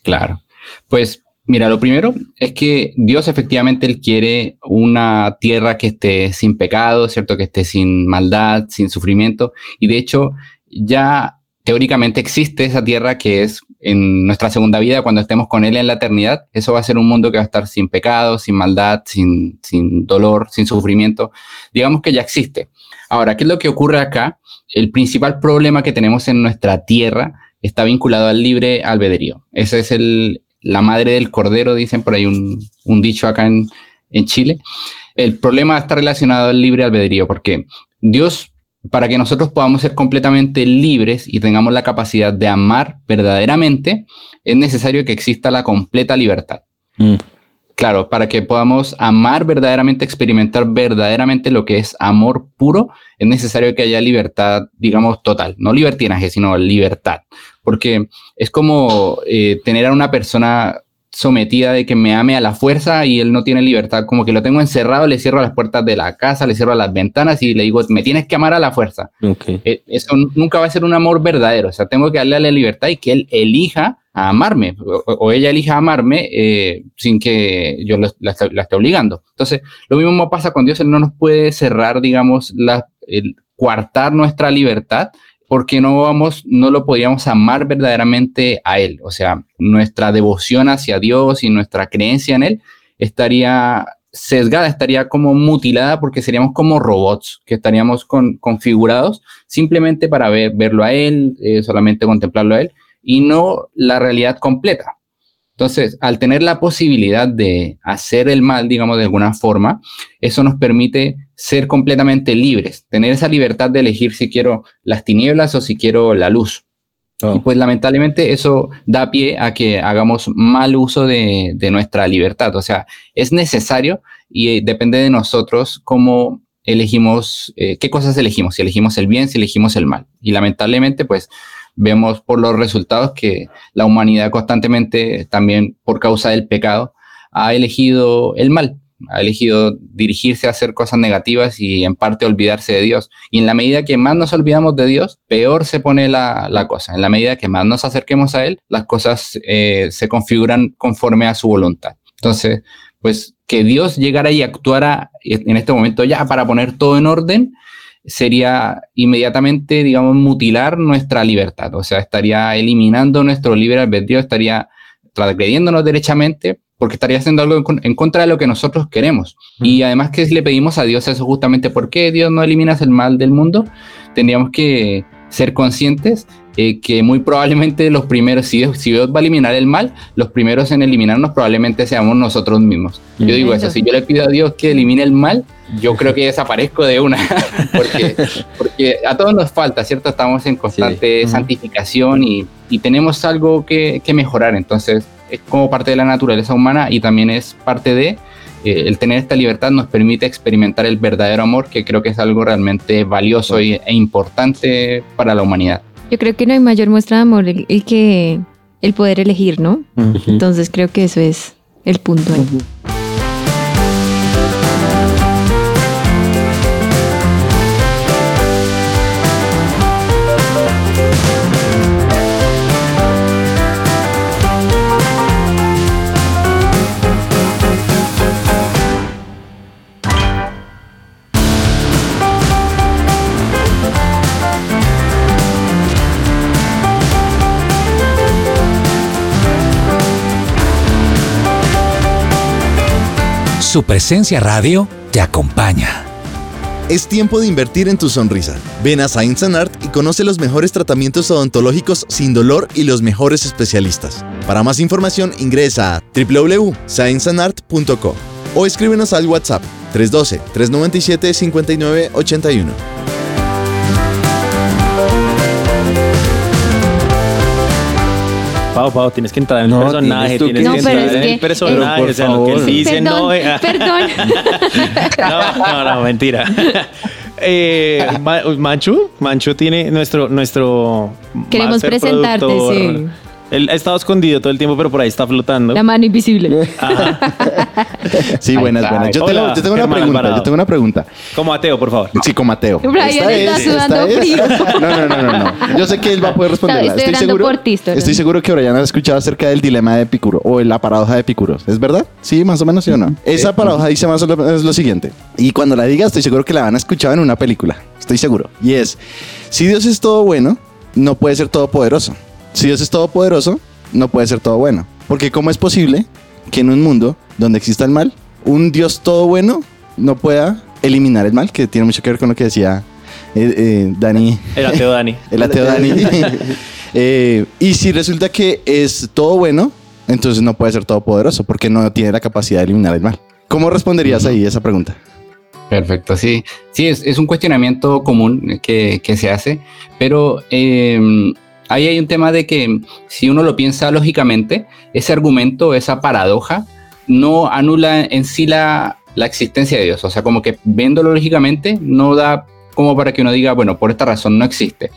Claro. Pues mira, lo primero es que Dios efectivamente él quiere una tierra que esté sin pecado, ¿cierto? Que esté sin maldad, sin sufrimiento. Y de hecho, ya teóricamente existe esa tierra que es en nuestra segunda vida, cuando estemos con Él en la eternidad. Eso va a ser un mundo que va a estar sin pecado, sin maldad, sin, sin dolor, sin sufrimiento. Digamos que ya existe. Ahora, ¿qué es lo que ocurre acá? El principal problema que tenemos en nuestra tierra está vinculado al libre albedrío. Ese es el, la madre del cordero, dicen por ahí un, dicho acá en, en Chile. El problema está relacionado al libre albedrío, porque Dios, para que nosotros podamos ser completamente libres y tengamos la capacidad de amar verdaderamente, es necesario que exista la completa libertad. Mm. Claro, para que podamos amar verdaderamente, experimentar verdaderamente lo que es amor puro, es necesario que haya libertad, digamos, total. No libertinaje, sino libertad. Porque es como eh, tener a una persona sometida de que me ame a la fuerza y él no tiene libertad, como que lo tengo encerrado, le cierro las puertas de la casa, le cierro las ventanas y le digo, me tienes que amar a la fuerza. Ok. Eh, Eso nunca va a ser un amor verdadero, o sea, tengo que darle la libertad y que él elija a amarme o, ella elija amarme eh, sin que yo la, esté obligando. Entonces, lo mismo pasa con Dios, Él no nos puede cerrar, digamos, el coartar nuestra libertad porque no vamos, no lo podríamos amar verdaderamente a Él. O sea, nuestra devoción hacia Dios y nuestra creencia en Él estaría sesgada, estaría como mutilada porque seríamos como robots que estaríamos con, configurados simplemente para ver, verlo a él, eh, solamente contemplarlo a él y no la realidad completa. Entonces, al tener la posibilidad de hacer el mal, digamos, de alguna forma, eso nos permite ser completamente libres, tener esa libertad de elegir si quiero las tinieblas o si quiero la luz. Oh. Y pues lamentablemente eso da pie a que hagamos mal uso de, de nuestra libertad. O sea, es necesario y eh, depende de nosotros cómo elegimos, eh, qué cosas elegimos, si elegimos el bien, si elegimos el mal. Y lamentablemente, pues vemos por los resultados que la humanidad constantemente, también por causa del pecado, ha elegido el mal, ha elegido dirigirse a hacer cosas negativas y en parte olvidarse de Dios. Y en la medida que más nos olvidamos de Dios, peor se pone la, la cosa. En la medida que más nos acerquemos a Él, las cosas eh, se configuran conforme a su voluntad. Entonces, pues que Dios llegara y actuara en este momento ya para poner todo en orden, sería inmediatamente, digamos, mutilar nuestra libertad. O sea, estaría eliminando nuestro libre albedrío, estaría transgrediéndonos derechamente porque estaría haciendo algo en, con- en contra de lo que nosotros queremos. Y además que si le pedimos a Dios eso justamente, ¿por qué Dios no eliminas el mal del mundo? Tendríamos que ser conscientes eh, que muy probablemente los primeros, si Dios, si Dios va a eliminar el mal, los primeros en eliminarnos probablemente seamos nosotros mismos. Yo digo eso, si yo le pido a Dios que elimine el mal, yo creo que desaparezco de una, porque, porque a todos nos falta, ¿cierto? Estamos en constante Ujú. santificación y, y tenemos algo que, que mejorar, entonces es como parte de la naturaleza humana y también es parte de eh, el tener esta libertad nos permite experimentar el verdadero amor, que creo que es algo realmente valioso y- e importante para la humanidad. Yo creo que no hay mayor muestra de amor el, el que el poder elegir, ¿no? Entonces creo que eso es el punto ahí. Su presencia radio te acompaña. Es tiempo de invertir en tu sonrisa. Ven a Science and Art y conoce los mejores tratamientos odontológicos sin dolor y los mejores especialistas. Para más información ingresa a www.scienceandart.co o escríbenos al WhatsApp 312-397-5981. Pau, Pau, tienes que entrar en No, el personaje, tienes tienes que- que entrar es en que- el personaje, Pero, o sea, por lo que él favor. dice, Perdón, no, eh, perdón. no, no, no, mentira. Eh, Ma- Manchu, Manchu tiene nuestro, nuestro Queremos presentarte, productor. sí. Él ha estado escondido todo el tiempo, pero por ahí está flotando. La mano invisible. Sí, buenas, buenas. Yo hola, tengo, yo tengo una Germán pregunta. Alvarado. Yo tengo una pregunta. Como ateo, por favor. Sí, con Mateo. Brian Esta está es- sudando esta es- frío. No, no, no, no, no. Yo sé que él va a poder responderla. Estoy Estoy orando seguro. por ti, estoy orando. Estoy seguro que Brian ha escuchado acerca del dilema de Epicuro o la paradoja de Epicuro. ¿Es verdad? Sí, más o menos, ¿sí o no? Esa paradoja dice más o menos lo siguiente. Y cuando la diga, estoy seguro que la van a escuchar en una película. Estoy seguro. Y es: si Dios es todo bueno, no puede ser todopoderoso. Si Dios es todopoderoso, no puede ser todo bueno. Porque, ¿cómo es posible que en un mundo donde exista el mal, un Dios todo bueno no pueda eliminar el mal? Que tiene mucho que ver con lo que decía eh, eh, Dani, El ateo Dani. el ateo Dani. Eh, y si resulta que es todo bueno, entonces no puede ser todopoderoso porque no tiene la capacidad de eliminar el mal. ¿Cómo responderías ahí esa pregunta? Perfecto, sí. Sí, es, es un cuestionamiento común que, que se hace, pero eh, ahí hay un tema de que si uno lo piensa lógicamente, ese argumento, esa paradoja, no anula en sí la, la existencia de Dios. O sea, como que viéndolo lógicamente, no da como para que uno diga, bueno, por esta razón no existe.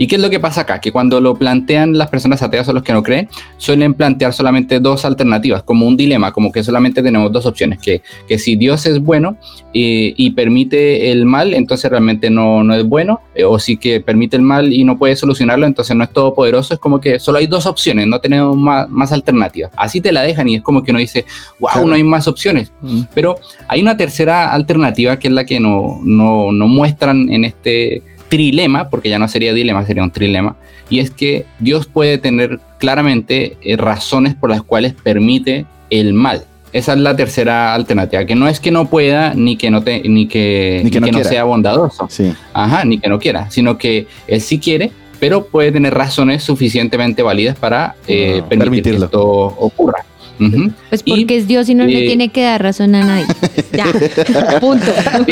¿Y qué es lo que pasa acá? Que cuando lo plantean las personas ateas o los que no creen, suelen plantear solamente dos alternativas, como un dilema, como que solamente tenemos dos opciones, que, que si Dios es bueno eh, y permite el mal, entonces realmente no, no es bueno, eh, o si que permite el mal y no puede solucionarlo, entonces no es todopoderoso, es como que solo hay dos opciones, no tenemos más, más alternativas. Así te la dejan y es como que uno dice, wow, Claro. no hay más opciones. Pero hay una tercera alternativa que es la que no, no, no muestran en este trilema, porque ya no sería dilema, sería un trilema, y es que Dios puede tener claramente eh, razones por las cuales permite el mal. esa es la tercera alternativa, que no es que no pueda ni que no te, ni que, Ni que no sea bondadoso. Sí. Ajá, ni que no quiera, sino que él sí quiere, pero puede tener razones suficientemente válidas para eh, Ah, permitir permitirlo. que esto ocurra. Pues Y, porque es Dios y no le eh, tiene que dar razón a nadie. Ya, punto.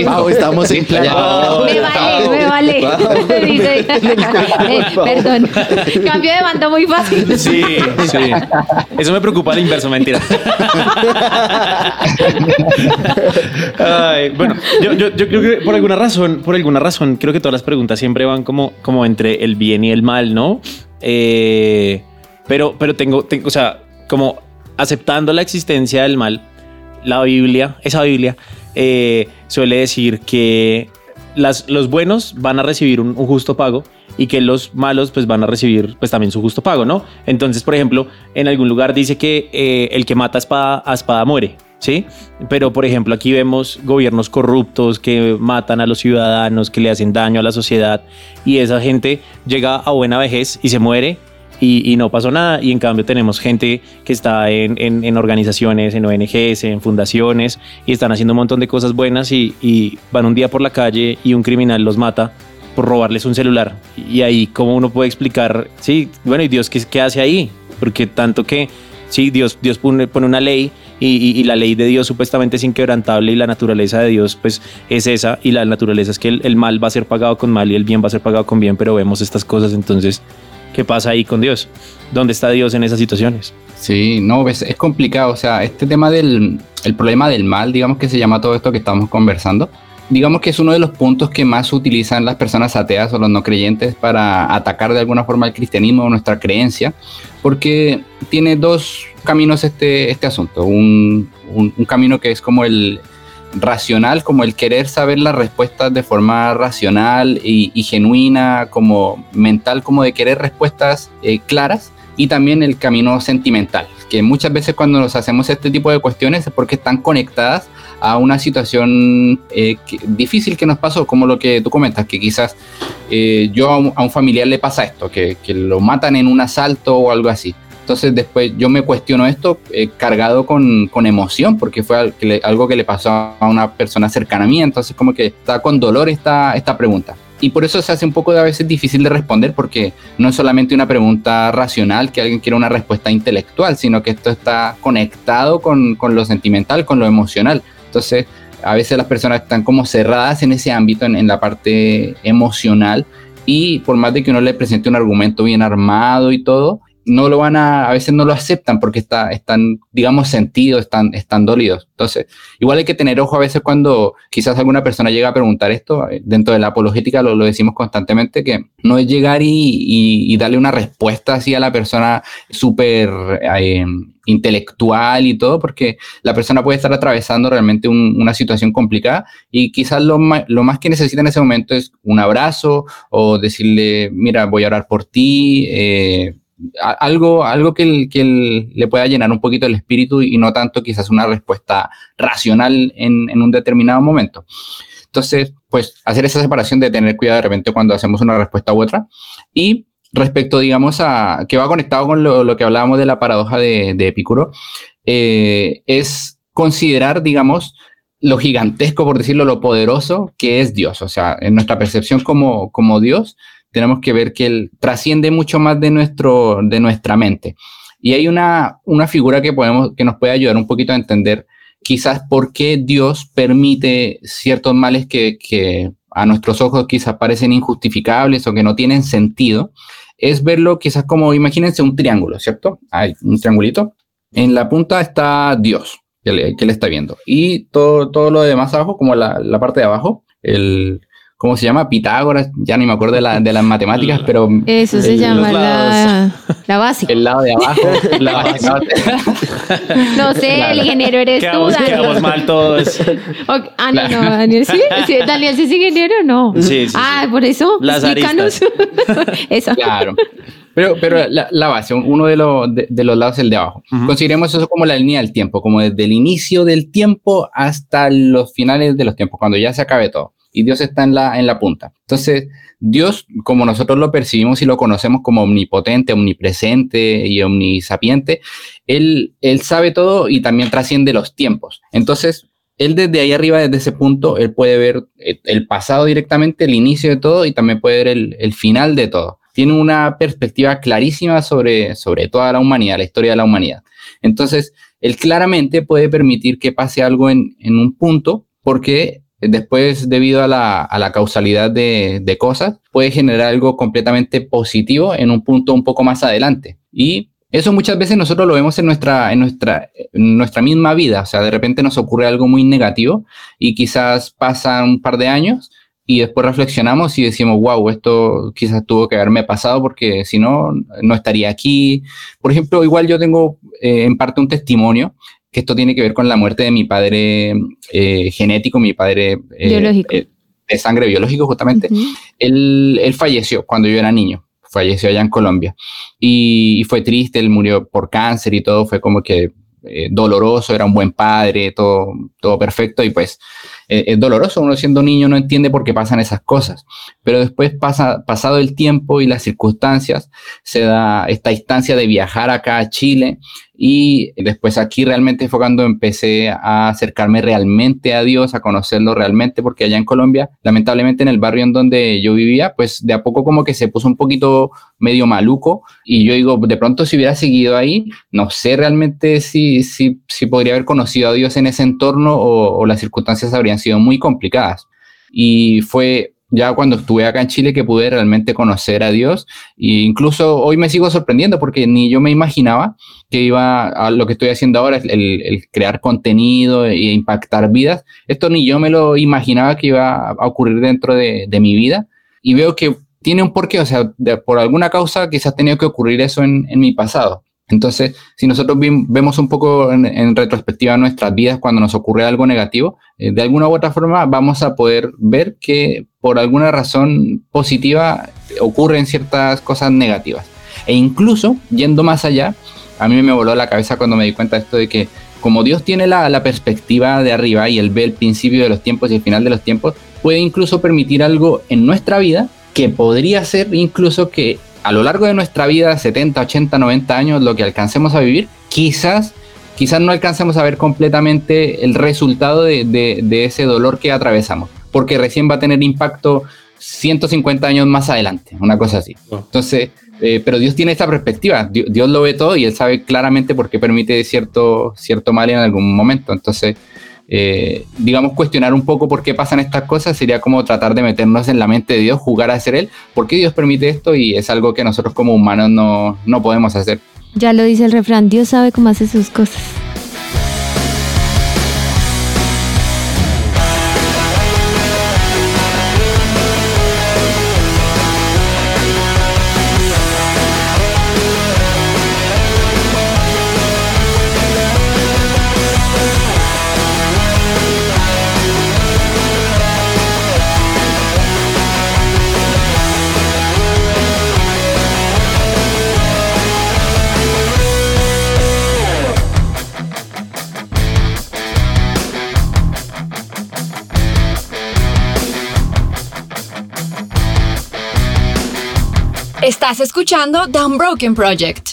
Wow, estamos en clave. Me vale, me vale. Dice- Eh, perdón. Cambio de bando muy fácil. Sí, sí. Eso me preocupa al inverso, mentira. Ay, bueno, yo, yo- yo creo que por alguna razón, por alguna razón, creo que todas las preguntas siempre van como, como entre el bien y el mal, ¿no? Eh, pero, pero tengo, tengo, o sea, como aceptando la existencia del mal, la Biblia, esa Biblia, eh, suele decir que los buenos van a recibir un, un justo pago y que los malos pues van a recibir pues también su justo pago, ¿no? Entonces, por ejemplo, en algún lugar dice que eh, el que mata a espada, a espada muere, ¿sí? Pero, por ejemplo, aquí vemos gobiernos corruptos que matan a los ciudadanos, que le hacen daño a la sociedad y esa gente llega a buena vejez y se muere y, no pasó nada. Y en cambio tenemos gente que está en, en- organizaciones, en ONGs, en fundaciones y están haciendo un montón de cosas buenas y, van un día por la calle y un criminal los mata por robarles un celular. Y ahí, ¿cómo uno puede explicar? Sí, bueno, ¿y Dios qué, qué hace ahí? Porque tanto que, sí, Dios, Dios pone, pone una ley y, y- y la ley de Dios supuestamente es inquebrantable y la naturaleza de Dios pues es esa y la naturaleza es que el, el mal va a ser pagado con mal y el bien va a ser pagado con bien, pero vemos estas cosas entonces, ¿qué pasa ahí con Dios? ¿Dónde está Dios en esas situaciones? Sí, no, es, es complicado. O sea, este tema del el problema del mal, digamos que se llama todo esto que estamos conversando, digamos que es uno de los puntos que más utilizan las personas ateas o los no creyentes para atacar de alguna forma el cristianismo o nuestra creencia, porque tiene dos caminos este, este asunto. Un, un- un camino que es como el racional, como el querer saber las respuestas de forma racional y, genuina, como mental, como de querer respuestas eh, claras y también el camino sentimental, que muchas veces cuando nos hacemos este tipo de cuestiones es porque están conectadas a una situación eh, difícil que nos pasó, como lo que tú comentas, que quizás eh, yo a un, familiar le pasa esto, que lo matan en un asalto o algo así. Entonces después yo me cuestiono esto eh, cargado con, con emoción, porque fue algo que le pasó a una persona cercana a mí, entonces como que está con dolor esta, esta pregunta. Y por eso se hace un poco a veces difícil de responder, porque no es solamente una pregunta racional, que alguien quiere una respuesta intelectual, sino que esto está conectado con, con lo sentimental, con lo emocional. Entonces, a veces las personas están como cerradas en ese ámbito, en, en la parte emocional, y por más de que uno le presente un argumento bien armado y todo, no lo van a, a veces no lo aceptan porque está, están, digamos, sentidos, están, están dolidos. Entonces, igual hay que tener ojo a veces cuando quizás alguna persona llega a preguntar esto, eh, dentro de la apologética lo, lo decimos constantemente, que no es llegar y, y- darle una respuesta así a la persona súper eh, intelectual y todo, porque la persona puede estar atravesando realmente un- una situación complicada y quizás lo, lo más que necesita en ese momento es un abrazo o decirle, mira, voy a orar por ti. eh, algo, algo que, que le pueda llenar un poquito el espíritu y no tanto quizás una respuesta racional en, en un determinado momento. Entonces, pues hacer esa separación de tener cuidado de repente cuando hacemos una respuesta u otra. Y respecto, digamos, a que va conectado con lo, lo que hablábamos de la paradoja de, de Epicuro, eh, es considerar, digamos, lo gigantesco, por decirlo, lo poderoso que es Dios. O sea, en nuestra percepción como, como Dios, tenemos que ver que Él trasciende mucho más de, nuestro, de nuestra mente. Y hay una, una figura que, podemos, que nos puede ayudar un poquito a entender quizás por qué Dios permite ciertos males que, que a nuestros ojos quizás parecen injustificables o que no tienen sentido, es verlo quizás como, imagínense un triángulo, ¿cierto? Hay un triangulito. En la punta está Dios, que le, que le está viendo. Y todo, todo lo demás abajo, como la, la parte de abajo, el, ¿cómo se llama? Pitágoras, ya ni me acuerdo de, la- de las matemáticas, pero Eso se El- llama la, la básica. el lado de abajo, La base. No sé, el ingeniero eres tú, Quedamos, quedamos Daniel. mal todos. Ok, Ah, no, no, Daniel sí. sí, Daniel sí es ingeniero, no. Sí, sí, ah, sí. por eso. Las explícanos. eso. Claro. Pero, pero la, la base, uno de, los de, de los lados es el de abajo. Ujú. Consideremos eso como la línea del tiempo, como desde el inicio del tiempo hasta los finales de los tiempos, cuando ya se acabe todo. Y Dios está en la, en la punta. Entonces, Dios, como nosotros lo percibimos y lo conocemos como omnipotente, omnipresente y omnisapiente, él, él sabe todo y también trasciende los tiempos. Entonces, él desde ahí arriba, desde ese punto, él puede ver eh, el pasado directamente, el inicio de todo y también puede ver el, el final de todo. Tiene una perspectiva clarísima sobre, sobre toda la humanidad, la historia de la humanidad. Entonces, él claramente puede permitir que pase algo en, en un punto porque después, debido a la, a la causalidad de, de, cosas, puede generar algo completamente positivo en un punto un poco más adelante. Y eso muchas veces nosotros lo vemos en nuestra, en nuestra, nuestra misma vida. O sea, de repente nos ocurre algo muy negativo y quizás pasan un par de años y después reflexionamos y decimos, wow, esto quizás tuvo que haberme pasado porque si no, no estaría aquí. Por ejemplo, igual yo tengo eh, en parte un testimonio que esto tiene que ver con la muerte de mi padre eh, genético, mi padre eh, biológico. Eh, de sangre biológico, justamente. Uh -huh. él, él, falleció cuando yo era niño, falleció allá en Colombia. Y, y, fue triste, él murió por cáncer y todo, fue como que eh, doloroso, era un buen padre, todo, todo perfecto. Y pues eh, es doloroso, uno siendo niño no entiende por qué pasan esas cosas. Pero después, pasa, pasado el tiempo y las circunstancias, se da esta instancia de viajar acá a Chile y después aquí realmente cuando empecé a acercarme realmente a Dios, a conocerlo realmente, porque allá en Colombia, lamentablemente en el barrio en donde yo vivía, pues de a poco como que se puso un poquito medio maluco y yo digo, de pronto si hubiera seguido ahí, no sé realmente si, si, si podría haber conocido a Dios en ese entorno o, o las circunstancias habrían sido muy complicadas. Y fue ya cuando estuve acá en Chile que pude realmente conocer a Dios e incluso hoy me sigo sorprendiendo porque ni yo me imaginaba que iba a lo que estoy haciendo ahora, el, el crear contenido e impactar vidas. Esto ni yo me lo imaginaba que iba a ocurrir dentro de, mi vida y veo que tiene un porqué, o sea, de, por alguna causa quizás ha tenido que ocurrir eso en mi pasado. Entonces, si nosotros vemos un poco en, retrospectiva nuestras vidas cuando nos ocurre algo negativo, eh, de alguna u otra forma vamos a poder ver que por alguna razón positiva ocurren ciertas cosas negativas. E incluso, yendo más allá, a mí me voló la cabeza cuando me di cuenta de esto de que como Dios tiene la, la perspectiva de arriba y Él ve el principio de los tiempos y el final de los tiempos, puede incluso permitir algo en nuestra vida que podría ser incluso que a lo largo de nuestra vida, 70, 80, 90 años, lo que alcancemos a vivir, quizás, quizás no alcancemos a ver completamente el resultado de, de, de ese dolor que atravesamos, porque recién va a tener impacto 150 años más adelante, una cosa así. Entonces, eh, pero Dios tiene esta perspectiva, Dios, Dios, lo ve todo y Él sabe claramente por qué permite cierto, cierto mal en algún momento. Entonces, eh, digamos, cuestionar un poco por qué pasan estas cosas sería como tratar de meternos en la mente de Dios, jugar a ser Él, por qué Dios permite esto y es algo que nosotros como humanos no, no podemos hacer. Ya lo dice el refrán, Dios sabe cómo hace sus cosas. Estás escuchando The Unbroken Project.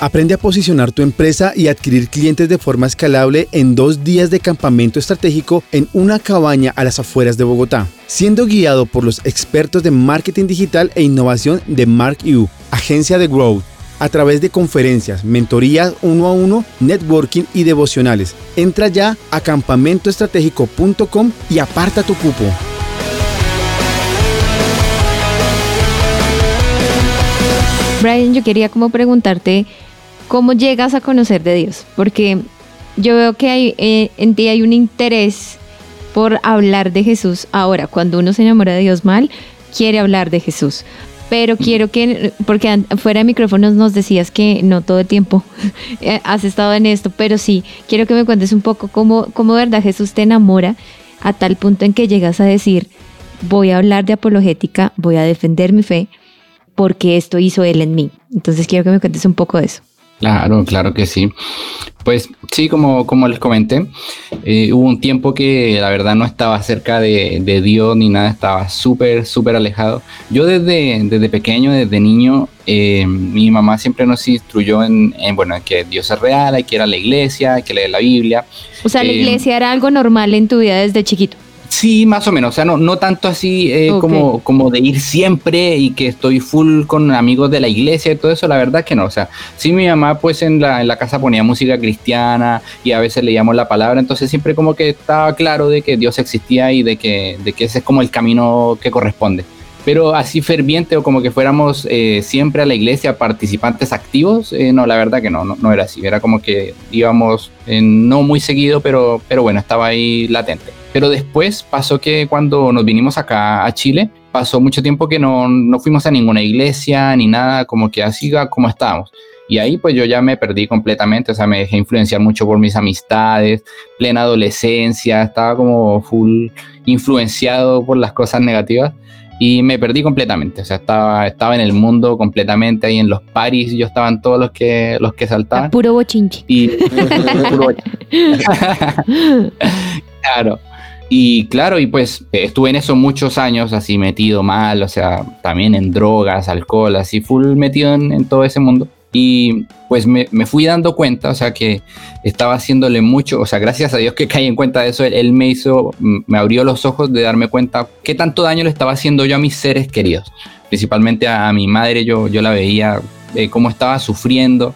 Aprende a posicionar tu empresa y adquirir clientes de forma escalable en dos días de campamento estratégico en una cabaña a las afueras de Bogotá, siendo guiado por los expertos de marketing digital e innovación de Mark U, agencia de Growth, a través de conferencias, mentorías uno a uno, networking y devocionales. Entra ya a campamentoestratégico.com y aparta tu cupo. Brian, yo quería como preguntarte cómo llegas a conocer de Dios, porque yo veo que hay, eh, en ti hay un interés por hablar de Jesús. Ahora, cuando uno se enamora de Dios mal, quiere hablar de Jesús. Pero quiero que, porque fuera de micrófonos nos decías que no todo el tiempo has estado en esto, pero sí, quiero que me cuentes un poco cómo, cómo verdad Jesús te enamora a tal punto en que llegas a decir, voy a hablar de apologética, voy a defender mi fe, porque esto hizo Él en mí. Entonces quiero que me cuentes un poco de eso. Claro, claro que sí. Pues sí, como, como les comenté, eh, hubo un tiempo que la verdad no estaba cerca de, de Dios ni nada, estaba súper, súper alejado. Yo desde, desde pequeño, desde niño, eh, mi mamá siempre nos instruyó en, en, bueno, que Dios es real, hay que ir a la iglesia, hay que leer la Biblia. O sea, la Eh, iglesia era algo normal en tu vida desde chiquito. Sí, más o menos, o sea, no, no tanto así eh, Ok. como, como de ir siempre y que estoy full con amigos de la iglesia y todo eso, la verdad que no, o sea, sí mi mamá pues en la, en la casa ponía música cristiana y a veces leíamos la palabra, entonces siempre como que estaba claro de que Dios existía y de que, de que ese es como el camino que corresponde. Pero así ferviente o como que fuéramos eh, siempre a la iglesia participantes activos, eh, no, la verdad que no, no, no era así. Era como que íbamos eh, no muy seguido, pero, pero bueno, estaba ahí latente. Pero después pasó que cuando nos vinimos acá a Chile, pasó mucho tiempo que no, no fuimos a ninguna iglesia ni nada, como que así como estábamos. Y ahí pues yo ya me perdí completamente, o sea, me dejé influenciar mucho por mis amistades, plena adolescencia, estaba como full influenciado por las cosas negativas y me perdí completamente, o sea, estaba, estaba en el mundo completamente, ahí en los paris, yo estaban todos los que, los que saltaban. Puro bochinche. Y claro. Y claro, y pues eh, estuve en eso muchos años, así metido mal, o sea, también en drogas, alcohol, así full metido en, todo ese mundo. Y pues me, fui dando cuenta, o sea, que estaba haciéndole mucho, o sea, gracias a Dios que caí en cuenta de eso, él, me hizo, me abrió los ojos de darme cuenta qué tanto daño le estaba haciendo yo a mis seres queridos, principalmente a, a mi madre, yo, yo la veía eh, cómo estaba sufriendo.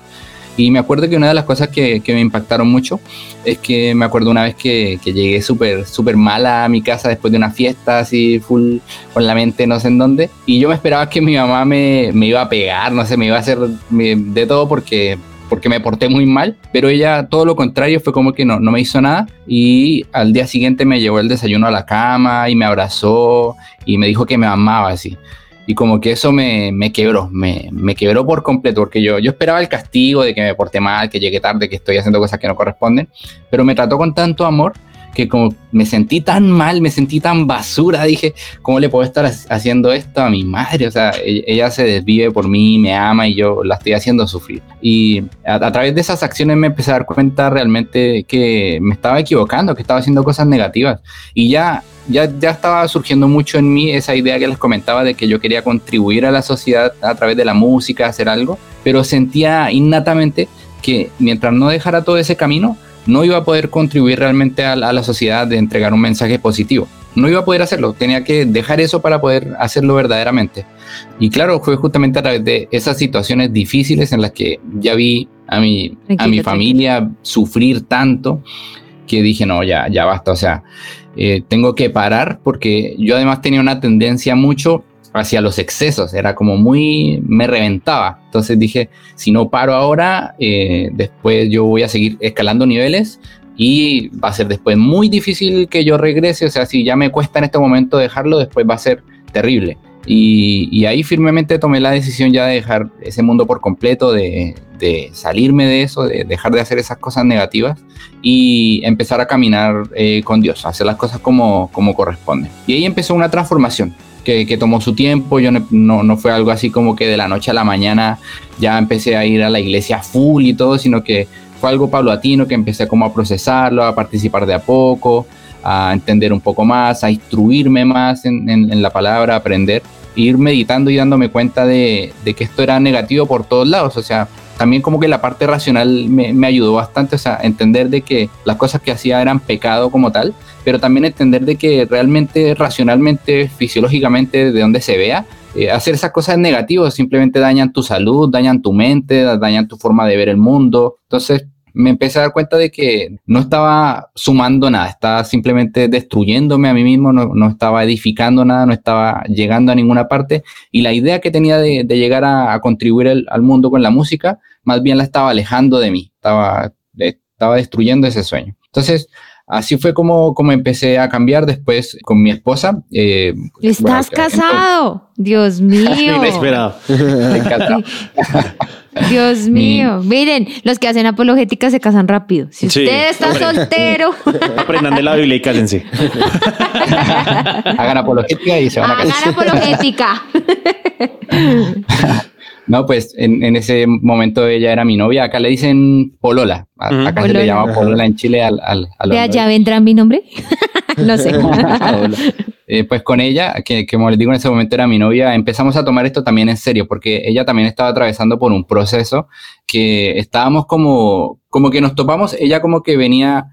Y me acuerdo que una de las cosas que, que me impactaron mucho es que me acuerdo una vez que, que llegué súper súper mala a mi casa después de una fiesta, así full con la mente no sé en dónde. Y yo me esperaba que mi mamá me, me iba a pegar, no sé, me iba a hacer de todo porque, porque me porté muy mal. Pero ella, todo lo contrario, fue como que no, no me hizo nada. Y al día siguiente me llevó el desayuno a la cama y me abrazó y me dijo que me amaba así. Y como que eso me, me quebró, me, me quebró por completo, porque yo, yo esperaba el castigo de que me porté mal, que llegué tarde, que estoy haciendo cosas que no corresponden, pero me trató con tanto amor que como me sentí tan mal, me sentí tan basura, dije, ¿cómo le puedo estar ha- haciendo esto a mi madre? O sea, e- ella se desvive por mí, me ama y yo la estoy haciendo sufrir. Y a, a través de esas acciones me empecé a dar cuenta realmente que me estaba equivocando, que estaba haciendo cosas negativas. Y ya, ya, ya estaba surgiendo mucho en mí esa idea que les comentaba de que yo quería contribuir a la sociedad a través de la música, hacer algo, pero sentía innatamente que mientras no dejara todo ese camino, no iba a poder contribuir realmente a, la- a la sociedad de entregar un mensaje positivo. No iba a poder hacerlo, tenía que dejar eso para poder hacerlo verdaderamente. Y claro, fue justamente a través de esas situaciones difíciles en las que ya vi a mi, a mi familia sufrir tanto que dije, no, ya, ya basta, o sea, eh, tengo que parar porque yo además tenía una tendencia mucho hacia los excesos, era como muy, me reventaba. Entonces dije, si no paro ahora, eh, después yo voy a seguir escalando niveles y va a ser después muy difícil que yo regrese, o sea, si ya me cuesta en este momento dejarlo, después va a ser terrible. Y, ahí firmemente tomé la decisión ya de dejar ese mundo por completo, de, salirme de eso, de dejar de hacer esas cosas negativas y empezar a caminar eh, con Dios, hacer las cosas como, como corresponde. Y ahí empezó una transformación que, tomó su tiempo, yo no, no, fue algo así como que de la noche a la mañana ya empecé a ir a la iglesia full y todo, sino que fue algo paulatino que empecé como a procesarlo, a participar de a poco, a entender un poco más, a instruirme más en, en- en la palabra, a aprender, e ir meditando y dándome cuenta de, de que esto era negativo por todos lados, o sea, también como que la parte racional me, me ayudó bastante, o sea, entender de que las cosas que hacía eran pecado como tal, pero también entender de que realmente, racionalmente, fisiológicamente, de donde se vea, eh, hacer esas cosas negativas simplemente dañan tu salud, dañan tu mente, da- dañan tu forma de ver el mundo. Entonces me empecé a dar cuenta de que no estaba sumando nada, estaba simplemente destruyéndome a mí mismo, no, estaba edificando nada, no estaba llegando a ninguna parte. Y la idea que tenía de, llegar a, contribuir al- mundo con la música, más bien la estaba alejando de mí, estaba, estaba destruyendo ese sueño. Entonces, así fue como, como empecé a cambiar después con mi esposa. eh, ¿Estás bueno, casado? Dios mío. Inesperado. Me encanta. Dios mío. Miren, los que hacen apologética se casan rápido. Si Sí, usted está hombre. soltero, Aprendan de la Biblia y cásense. Hagan apologética y se van a casar. hagan apologética. No, pues en, en ese momento ella era mi novia. Acá le dicen Polola. A-. Acá se le llama Polola en Chile al, al, a los ¿De allá vendrá mi nombre? no sé. Eh, pues con ella, que, que como les digo en ese momento era mi novia, empezamos a tomar esto también en serio, porque ella también estaba atravesando por un proceso que estábamos como, como que nos topamos, ella como que venía,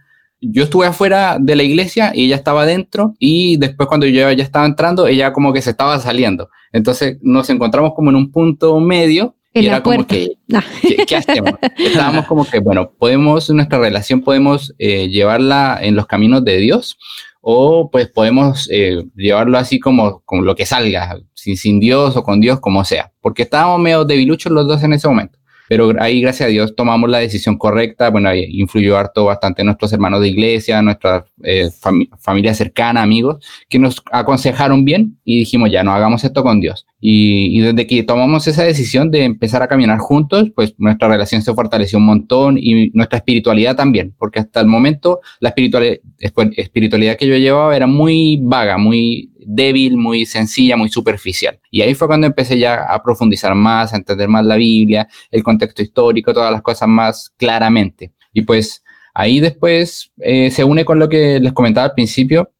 yo estuve afuera de la iglesia y ella estaba adentro y después cuando yo ya estaba entrando, ella como que se estaba saliendo. Entonces nos encontramos como en un punto medio. En y era como que, Ah. ¿qué, qué hacemos? Estábamos como que, bueno, podemos, nuestra relación podemos eh, llevarla en los caminos de Dios o pues podemos eh, llevarlo así como, como lo que salga, sin, sin Dios o con Dios, como sea, porque estábamos medio debiluchos los dos en ese momento. Pero ahí, gracias a Dios, tomamos la decisión correcta. Bueno, ahí influyó harto bastante nuestros hermanos de iglesia, nuestra eh, fami- familia cercana, amigos, que nos aconsejaron bien y dijimos, ya, no hagamos esto con Dios. Y, y desde que tomamos esa decisión de empezar a caminar juntos, pues nuestra relación se fortaleció un montón y nuestra espiritualidad también, porque hasta el momento la espiritualidad, espiritualidad que yo llevaba era muy vaga, muy débil, muy sencilla, muy superficial. Y ahí fue cuando empecé ya a profundizar más, a entender más la Biblia, el contexto histórico, todas las cosas más claramente. Y pues ahí después eh, se une con lo que les comentaba al principio,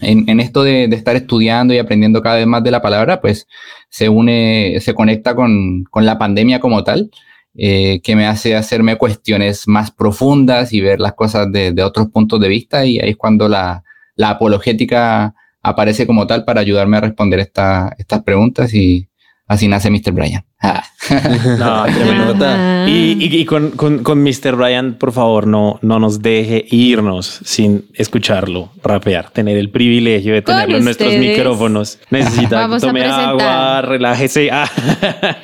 en, esto de, de, estar estudiando y aprendiendo cada vez más de la palabra, pues se une, se conecta con, con la pandemia como tal, eh, que me hace hacerme cuestiones más profundas y ver las cosas de, de otros puntos de vista y ahí es cuando la, la apologética aparece como tal para ayudarme a responder esta, estas preguntas y así nace Mr. Brian. Ah. No, tremendo. Y, y- y con, con, con Mr. Brian, por favor, no, no nos deje irnos sin escucharlo rapear, tener el privilegio de tenerlo en nuestros micrófonos. Necesita Vamos que tome agua, relájese. Ah.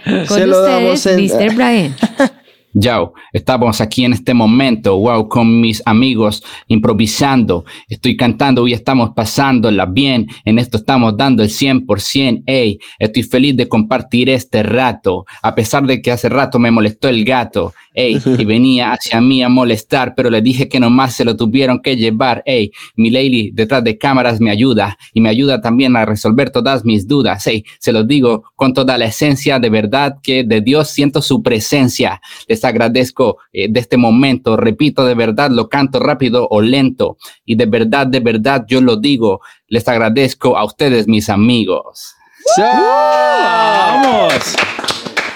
Con Se lo ustedes, damos en- Mr. Brian. Yao, estamos aquí en este momento, wow, con mis amigos improvisando, estoy cantando y estamos pasándola bien, en esto estamos dando el 100%, ey, estoy feliz de compartir este rato, a pesar de que hace rato me molestó el gato, ey, y venía hacia mí a molestar, pero le dije que nomás se lo tuvieron que llevar, ey, mi lady detrás de cámaras me ayuda y me ayuda también a resolver todas mis dudas, ey, se los digo con toda la esencia, de verdad que de Dios siento su presencia, les agradezco eh, de este momento, repito, de verdad lo canto rápido o lento y de verdad, de verdad yo lo digo, les agradezco a ustedes mis amigos. ¡Vamos!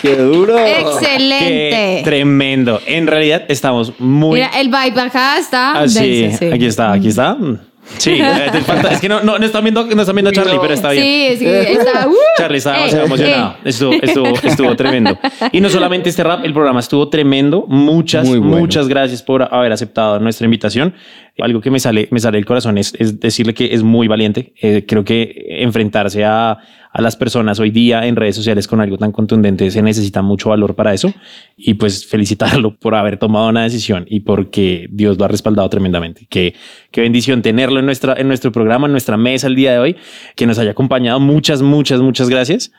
¡Qué duro! Qué Excelente. tremendo. En realidad estamos muy... Mira, el vibe acá está. Ah, sí, denso, sí. aquí está, aquí está. Mm. Sí, eh, te falta- es que no, no, no están viendo, no están viendo a Charlie, pero está bien. Sí, sí, está. uh, Charlie estaba eh, demasiado emocionado. eh. Estuvo, estuvo, estuvo tremendo. Y no solamente este rap, el programa estuvo tremendo. Muchas, bueno. muchas gracias por haber aceptado nuestra invitación. Algo que me sale, me sale del corazón es, es decirle que es muy valiente. Eh, creo que enfrentarse a, a las personas hoy día en redes sociales con algo tan contundente se necesita mucho valor para eso. Y pues felicitarlo por haber tomado una decisión y porque Dios lo ha respaldado tremendamente. Qué, qué bendición tenerlo en, nuestra, en nuestro programa, en nuestra mesa el día de hoy, que nos haya acompañado. Muchas, muchas, muchas gracias.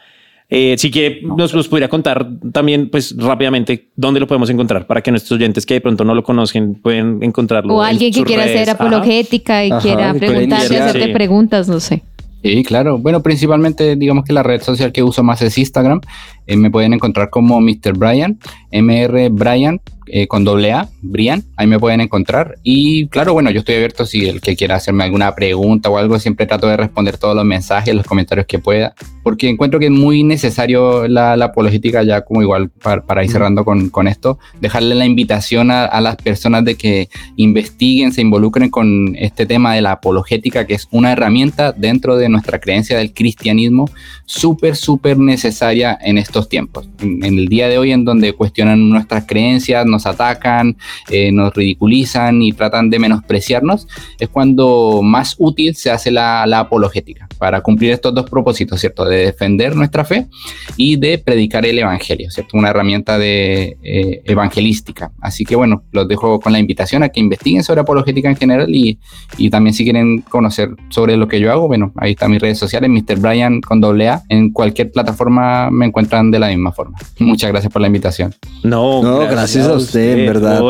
Eh, si quiere, nos, nos pudiera contar también, pues rápidamente, dónde lo podemos encontrar para que nuestros oyentes que de pronto no lo conocen pueden encontrarlo. O en alguien que quiera redes. hacer Ajá. apologética y Ajá, quiera quiera hacerte Sí. preguntas, no sé. Sí, claro. Bueno, principalmente digamos que la red social que uso más es Instagram. Eh, me pueden encontrar como Mr. Brian, MR Brian eh, con doble A, Brian. Ahí me pueden encontrar. Y claro, bueno, yo estoy abierto si el que quiera hacerme alguna pregunta o algo, siempre trato de responder todos los mensajes, los comentarios que pueda, porque encuentro que es muy necesario la, la apologética ya como igual para, para ir cerrando con, con esto, dejarle la invitación a, a las personas de que investiguen, se involucren con este tema de la apologética, que es una herramienta dentro de nuestra creencia del cristianismo súper, súper necesaria en estos tiempos. En, en el día de hoy, en donde cuestionan nuestras creencias, nos atacan, eh, nos ridiculizan y tratan de menospreciarnos, es cuando más útil se hace la, la apologética para cumplir estos dos propósitos, ¿cierto? De defender nuestra fe y de predicar el evangelio, ¿cierto? Una herramienta de eh, evangelística. Así que bueno, los dejo con la invitación a que investiguen sobre apologética en general y, y también si quieren conocer sobre lo que yo hago, bueno, ahí están mis redes sociales, Mr. Brian con doble A. En cualquier plataforma me encuentran de la misma forma. Muchas gracias por la invitación. No, No, gracias a usted, en verdad.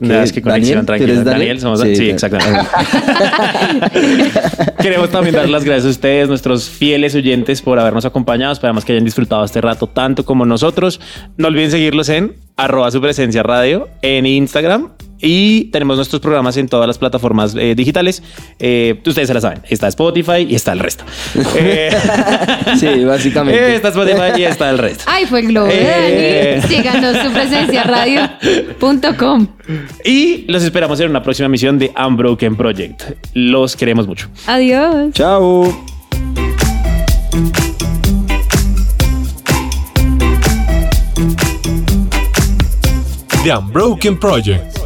Nada, es que conexión, ¿Daniel? ¿Tú tranquilo. eres Daniel, somos sí, Sí, exactamente. Queremos también dar las gracias a ustedes, nuestros fieles oyentes, por habernos acompañado. Esperamos que hayan disfrutado este rato tanto como nosotros. No olviden seguirlos en arroba su presencia radio en Instagram. Y tenemos nuestros programas en todas las plataformas eh, digitales. Eh, ustedes se la saben. Está Spotify y está el resto. Eh, Sí, básicamente. está Spotify y está el resto. Ay, fue el globo de Eh. Dani. Síganos su presencia radio.com. Y los esperamos en una próxima misión de Unbroken Project. Los queremos mucho. Adiós. Chao. The Unbroken Project.